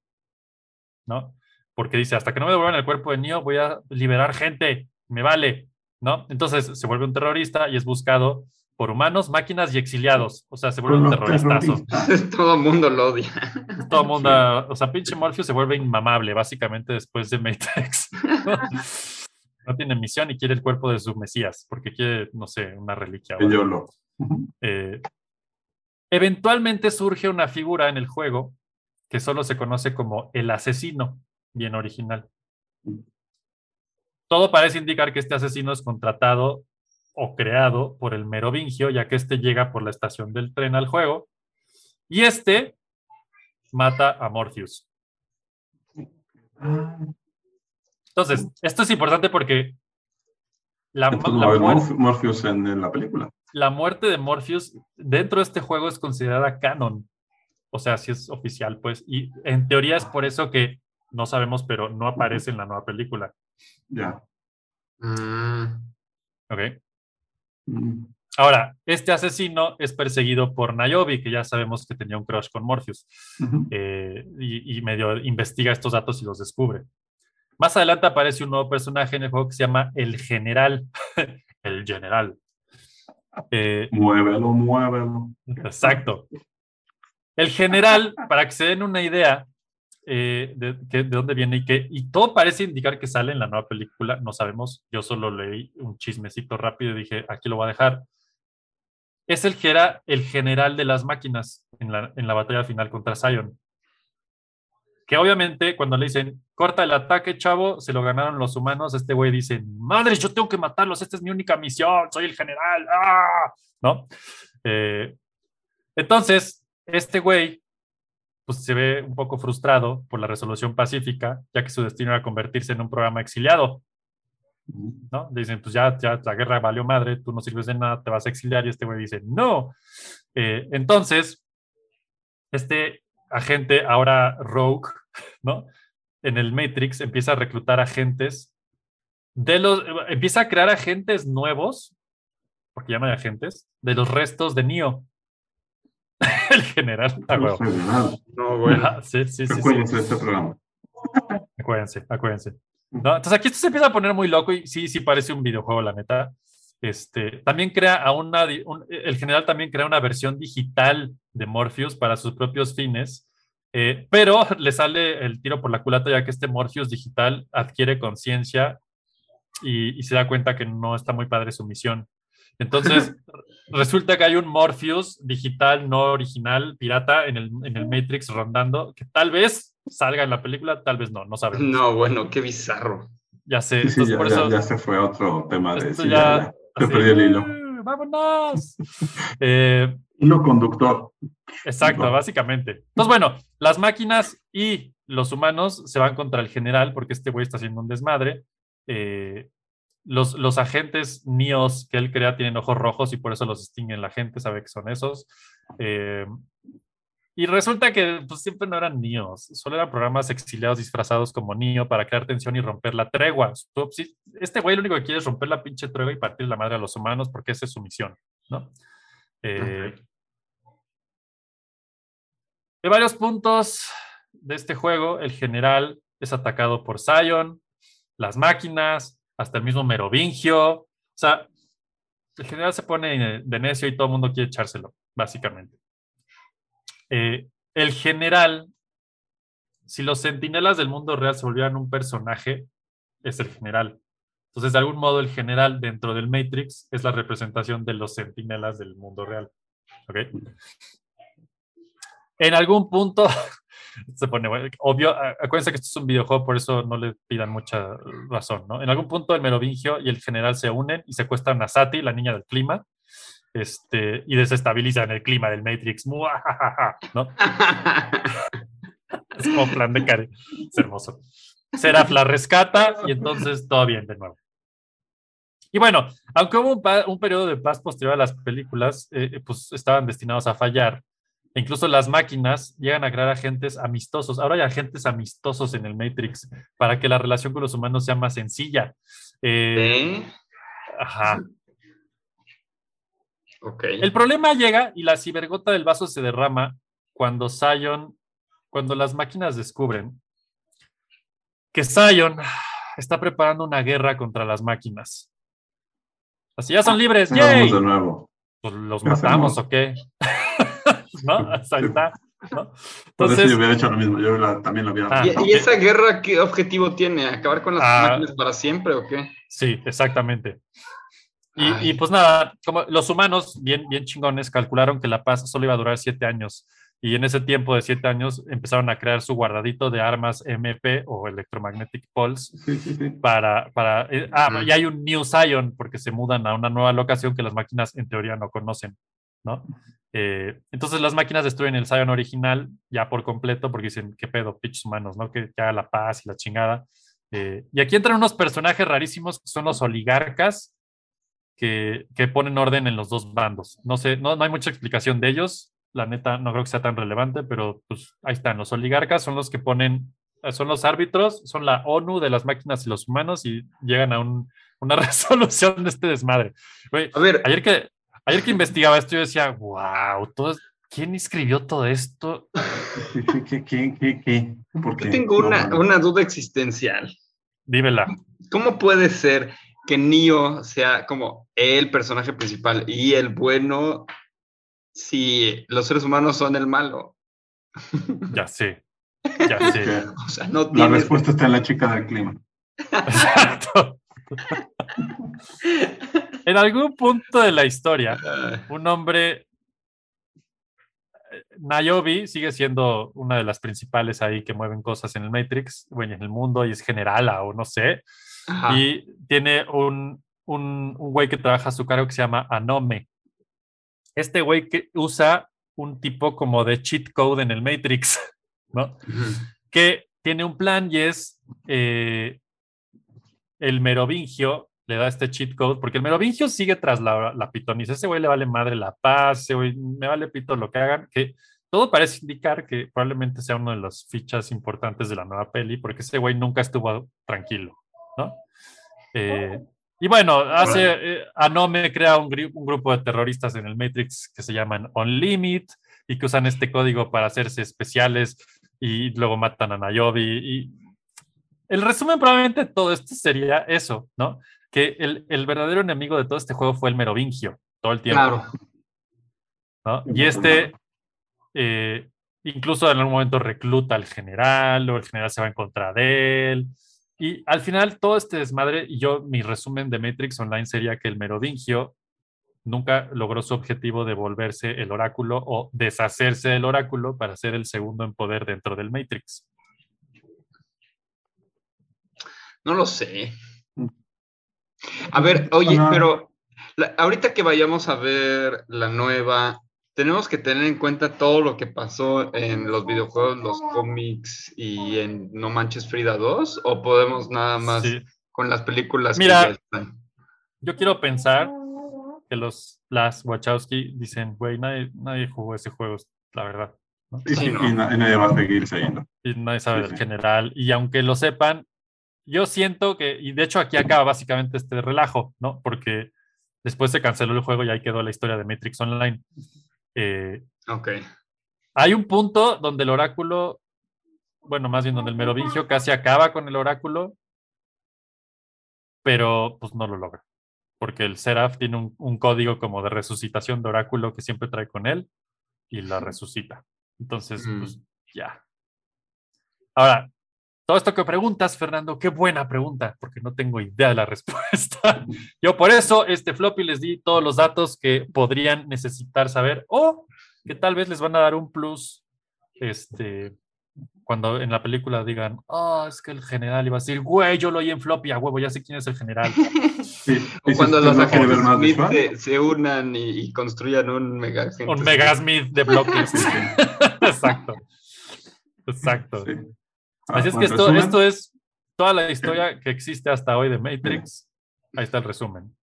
¿no? Porque dice, hasta que no me devuelvan el cuerpo de Neo, voy a liberar gente, me vale, ¿no? Entonces se vuelve un terrorista y es buscado por humanos, máquinas y exiliados. O sea, se vuelve un terroristazo. terroristas. Todo el mundo lo odia. Todo el mundo, o sea, pinche Morpheus se vuelve inmamable, básicamente, después de Matrix. no tiene misión y quiere el cuerpo de su Mesías, porque quiere, no sé, una reliquia. Eh, eventualmente surge una figura en el juego que solo se conoce como el asesino, bien original. Todo parece indicar que este asesino es contratado o creado por el merovingio, ya que este llega por la estación del tren al juego, y este mata a Morpheus. Entonces, esto es importante porque la, muerte- Morph- Morpheus en, en la película. la muerte de Morpheus dentro de este juego es considerada canon. O sea, si es oficial, pues. Y en teoría es por eso que no sabemos, pero no aparece en la nueva película. Ya. Mm, ¿Ok? Mm. Ahora, este asesino es perseguido por Niobe, que ya sabemos que tenía un crush con Morpheus. Eh, y, y medio investiga estos datos y los descubre. Más adelante aparece un nuevo personaje en el juego que se llama el General. el General. Eh, Muévelo, muévelo. Exacto. El general, para que se den una idea eh, de, que- de dónde viene y que, y todo parece indicar que sale en la nueva película, no sabemos, yo solo leí un chismecito rápido y dije, aquí lo voy a dejar. Es el que era el general de las máquinas en la, en la batalla final contra Zion. Que obviamente cuando le dicen, corta el ataque, chavo, se lo ganaron los humanos, este güey dice, madre, yo tengo que matarlos, esta es mi única misión, soy el general, ¡ah! ¿no? Eh, entonces, este güey, pues se ve un poco frustrado por la resolución pacífica, ya que su destino era convertirse en un programa exiliado. ¿no? Dicen, pues ya, ya la guerra valió madre, tú no sirves de nada, te vas a exiliar y este güey dice, no. Eh, entonces, este agente, ahora Rogue, ¿no? En el Matrix empieza a reclutar agentes de los, empieza a crear agentes nuevos, porque llaman agentes, de los restos de Neo. El general. a huevo. No, bueno. Ajá, sí, sí, sí. Acuérdense de este programa. Acuérdense, acuérdense. ¿no? Entonces aquí esto se empieza a poner muy loco y sí, sí parece un videojuego, la neta. Este, también crea a una, un- el general también crea una versión digital de Morpheus para sus propios fines, eh, pero le sale el tiro por la culata ya que este Morpheus digital adquiere conciencia y, y se da cuenta que no está muy padre su misión. Entonces, resulta que hay un Morpheus digital, no original, pirata, en el, en el Matrix rondando, que tal vez salga en la película, tal vez no, no sabemos. No, bueno, qué bizarro. Ya sé. Sí, sí, entonces, ya, por ya- eso, ya se fue otro tema de esto sí, ya- ya, ya. Se así, perdió el hilo. "Uh, ¡Vámonos! Eh, Hilo conductor. Exacto, No. básicamente. Entonces, bueno, las máquinas y los humanos se van contra el general porque este güey está haciendo un desmadre. Eh, los, los agentes Neos que él crea tienen ojos rojos y por eso los distingue la gente, sabe que son esos. Eh, y resulta que pues, siempre no eran Neos, solo eran programas exiliados disfrazados como Neo para crear tensión y romper la tregua. Este güey lo único que quiere es romper la pinche tregua y partir la madre a los humanos porque esa es su misión, ¿no? Eh, de varios puntos de este juego, el general es atacado por Zion, las máquinas, hasta el mismo Merovingio. O sea, el general se pone de necio y todo el mundo quiere echárselo, básicamente. Eh, el general, si los centinelas del mundo real se volvieran un personaje, es el general. Entonces, de algún modo, el general dentro del Matrix es la representación de los centinelas del mundo real. ¿Ok? En algún punto se pone bueno, obvio. a- Acuérdense que esto es un videojuego, por eso no le pidan mucha razón, ¿no? En algún punto el Merovingio y el general se unen y secuestran a Sati, la niña del clima, este, y desestabilizan el clima del Matrix. Muajajaja, ¿no? Es como plan de care. Es hermoso. Seraph la rescata y entonces todo bien de nuevo. Y bueno, aunque hubo un, un periodo de paz posterior a las películas, eh, pues estaban destinados a fallar. E incluso las máquinas llegan a crear agentes amistosos. Ahora hay agentes amistosos en el Matrix para que la relación con los humanos sea más sencilla. Eh, ¿Eh? ajá. Ok. El problema llega y la cibergota del vaso se derrama cuando Zion, cuando las máquinas descubren que Zion está preparando una guerra contra las máquinas. Así ya son libres, Vamos ¡yay! de nuevo. Pues, ¿Los ¿Qué matamos hacemos? o qué? ¿No? Ahí está. ¿no? Entonces, yo hubiera hecho lo mismo. Yo la- también lo hubiera Ah, hecho. ¿Y, y esa guerra qué objetivo tiene? ¿Acabar con las Ah. máquinas para siempre o qué? Sí, exactamente. Y, y, pues nada, como los humanos, bien, bien chingones, calcularon que la paz solo iba a durar siete años. Y en ese tiempo de siete años empezaron a crear su guardadito de armas MP o Electromagnetic Pulse Sí, sí, sí. para... para eh, ah, y hay un New Zion porque se mudan a una nueva locación que las máquinas en teoría no conocen, ¿no? Eh, entonces las máquinas destruyen el Zion original ya por completo porque dicen, ¿qué pedo, pinches humanos, ¿no? Que, haga la paz y la chingada. Eh, y aquí entran unos personajes rarísimos que son los oligarcas que, que ponen orden en los dos bandos. No sé, no, no hay mucha explicación de ellos. La neta, no creo que sea tan relevante, pero pues ahí están. Los oligarcas son los que ponen, eh, son los árbitros, son la ONU de las máquinas y los humanos y llegan a un- una resolución de este desmadre. A ver, ayer que, ayer que investigaba esto, yo decía, wow, todo, es- ¿quién escribió todo esto? Sí, sí, ¿Qué, qué, qué, qué? ¿Por yo qué? tengo No, una, una duda existencial. Dímela. ¿Cómo puede ser que Neo sea como el personaje principal y el bueno si los seres humanos son el malo? Ya sé. Ya sé. Que O sea, no La respuesta está en la chica del clima. Exacto. En algún punto de la historia, un hombre, eh, Niobe sigue siendo una de las principales ahí que mueven cosas en el Matrix, bueno, en el mundo y es generala o no sé. ajá. Y tiene un, un, un güey que trabaja a su cargo que se llama Anome. Este güey que usa un tipo como de cheat code en el Matrix, ¿no? Que tiene un plan y es, eh, el merovingio le da este cheat code, porque el merovingio sigue tras la, la pitonisa. Ese güey le vale madre la paz, ese güey me vale pito lo que hagan, que todo parece indicar que probablemente sea uno de las fichas importantes de la nueva peli, porque ese güey nunca estuvo tranquilo, ¿no? Eh, y bueno, hace, eh, Anome crea un, un grupo de terroristas en el Matrix que se llaman On Limit y que usan este código para hacerse especiales y luego matan a Nayobi. Y el resumen probablemente de todo esto sería eso, ¿no? Que el, el verdadero enemigo de todo este juego fue el merovingio, todo el tiempo. Claro. ¿no? Y este, eh, incluso en algún momento recluta al general, o el general se va en contra de él. Y al final, todo este desmadre, y yo, mi resumen de Matrix Online sería que el merovingio nunca logró su objetivo de volverse el oráculo o deshacerse del oráculo para ser el segundo en poder dentro del Matrix. No lo sé. A ver, oye, pero la- ahorita que vayamos a ver la nueva, tenemos que tener en cuenta todo lo que pasó en los videojuegos, los cómics y en No Manches Frida 2, o podemos nada más Sí. con las películas Mira, que ya están. Yo quiero pensar que los las Wachowski dicen, güey, nadie, nadie jugó ese juego, la verdad. ¿no? Y, Sí, y ¿no? na- y nadie va a seguir siguiendo. y nadie sabe Sí, del general. Y aunque lo sepan, yo siento que, y de hecho aquí acaba básicamente este relajo, ¿no? Porque después se canceló el juego y ahí quedó la historia de Matrix Online. Eh, Ok. hay un punto donde el oráculo, bueno, más bien donde el merovingio casi acaba con el oráculo, pero pues no lo logra. Porque el Seraph tiene un, un código como de resucitación de oráculo que siempre trae con él y la resucita. Entonces, Mm. pues ya. Ahora, todo esto que preguntas, Fernando, qué buena pregunta, porque no tengo idea de la respuesta. Yo por eso este floppy les di todos los datos que podrían necesitar saber o que tal vez les van a dar un plus este cuando en la película digan, oh, es que el general iba a decir, güey, yo lo oí en floppy, a huevo, ya sé quién es el general. Sí, O cuando los agentes Smith se, se unan y, y construyan un mega Un Smith. Megasmith de bloques. Exacto. Exacto. sí. Así es Ah, que en esto, resumen, esto es toda la historia que existe hasta hoy de Matrix. Ahí está el resumen.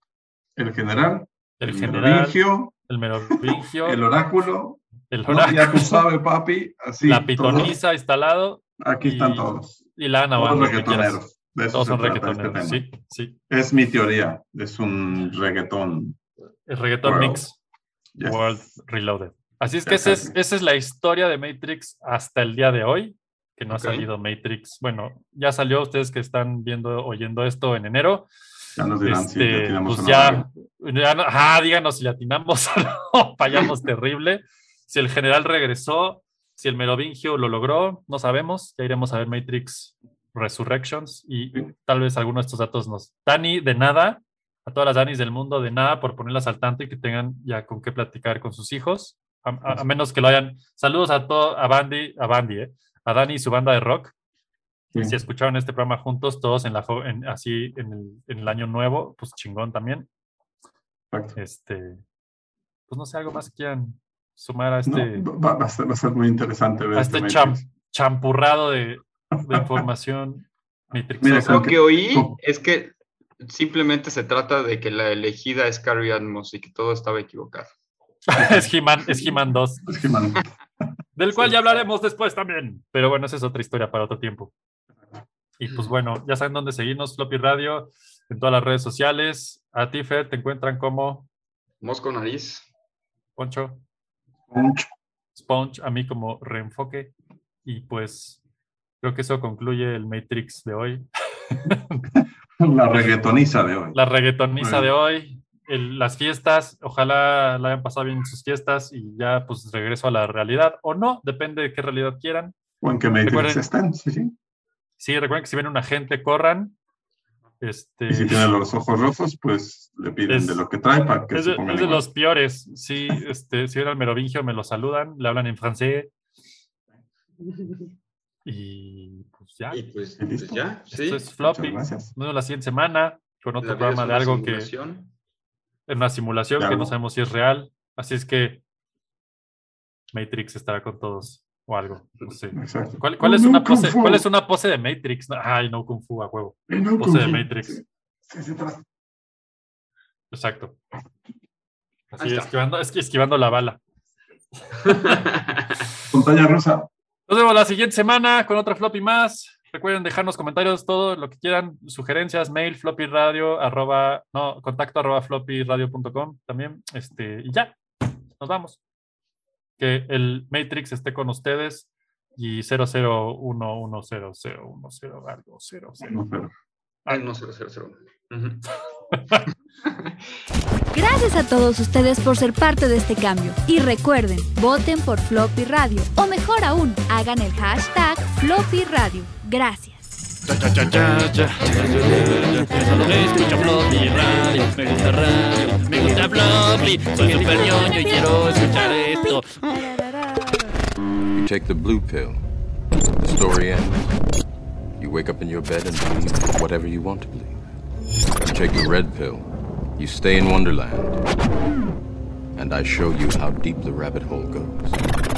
El general, El el general, merovingio, el merovingio, el oráculo, el ¿no? ya tú oráculo, sabes, papi, así. la pitoniza instalado aquí están y- todos. y la Ana Todos que reggaetoneros. De eso Todos son este reggaetoneros. tema. Sí, sí. Es mi teoría. Es un reggaetón. El reggaeton World. mix. Yes. World Reloaded. Así es que esa es, esa es la historia de Matrix hasta el día de hoy, que no ha salido Matrix. Bueno, ya salió ustedes que están viendo, oyendo esto en enero. Ya nos dirán si le Este, tiramos pues ya, ya no- ajá, díganos si le atinamos o no, fallamos terrible. Si el general regresó, si el merovingio lo logró, no sabemos. Ya iremos a ver Matrix Resurrections y Sí. tal vez algunos de estos datos nos. Dani, de nada, a todas las Danis del mundo, de nada por ponerlas al tanto y que tengan ya con qué platicar con sus hijos. A, a- a menos que lo hayan. Saludos a todo, a Bandy, a Bandy, ¿eh? A Dani y su banda de rock. Sí. Si escucharon este programa juntos, todos en la en- así en el, en el año nuevo, pues chingón también. Exacto. Este, pues no sé, algo más que quieran sumar a No, este, va, va a ser, va a ser muy interesante ver a este este champurrado de, de información Mira, Lo que oí ¿Cómo? es que simplemente se trata de que la elegida es Carrie Atmos y que todo estaba equivocado. es He-Man, es He-Man 2, Es man, del cual ya hablaremos después también. Pero bueno, esa es otra historia para otro tiempo. Y pues bueno, ya saben dónde seguirnos, Floppy Radio, en todas las redes sociales. A ti, Fer, te encuentran como Mosco Nariz. Poncho. punch. Sponge, a mí como reenfoque. Y pues creo que eso concluye el Matrix de hoy. La reggaetoniza de hoy. La reggaetoniza de hoy, el- las fiestas, ojalá la hayan pasado bien en sus fiestas y ya pues regreso a la realidad o no, depende de qué realidad quieran. O en Matrix Recuerden- estén, sí, sí. Sí, recuerden que si ven un agente, corran. Este, Y si tiene los ojos rojos, pues le piden Es- de lo que trae para que es se de, es de los peores. Sí, este, si ven al merovingio, me lo saludan, le hablan en francés. Y pues ya. Y pues, ¿Y pues ya, sí. Esto es floppy. Nos vemos la siguiente semana con otro programa de algo que. En una simulación que no sabemos si es real. Así es que Matrix estará con todos. o algo. Sí. Exacto. ¿Cuál, cuál es No, una pose. ¿Cuál es una pose de Matrix? Ay, no, Kung Fu a huevo. Eh, no, Pose de. Matrix. Sí, sí, Exacto. Así, esquivando, esquivando la bala. Montaña rusa. Nos vemos la siguiente semana con otra floppy más. Recuerden dejarnos comentarios, todo lo que quieran, sugerencias, mail, floppy radio, arroba, no, contacto arroba floppyradio.com también. Este, y ya, nos vamos. Que el Matrix esté con ustedes y 001100010 algo, 00. No, pero- Ah, no, 001. Ujú. Gracias a todos ustedes por ser parte de este cambio. Y recuerden, voten por Floppy Radio. O mejor aún, hagan el hashtag Floppy Radio. Gracias. Escucha Floppy Radio, me gusta radio, me gusta Floppy, soy super ñoño y quiero escuchar esto. You take the blue pill. The story ends. You wake up in your bed and believe whatever you want to believe. You take the red pill. You stay in Wonderland. And I show you how deep the rabbit hole goes.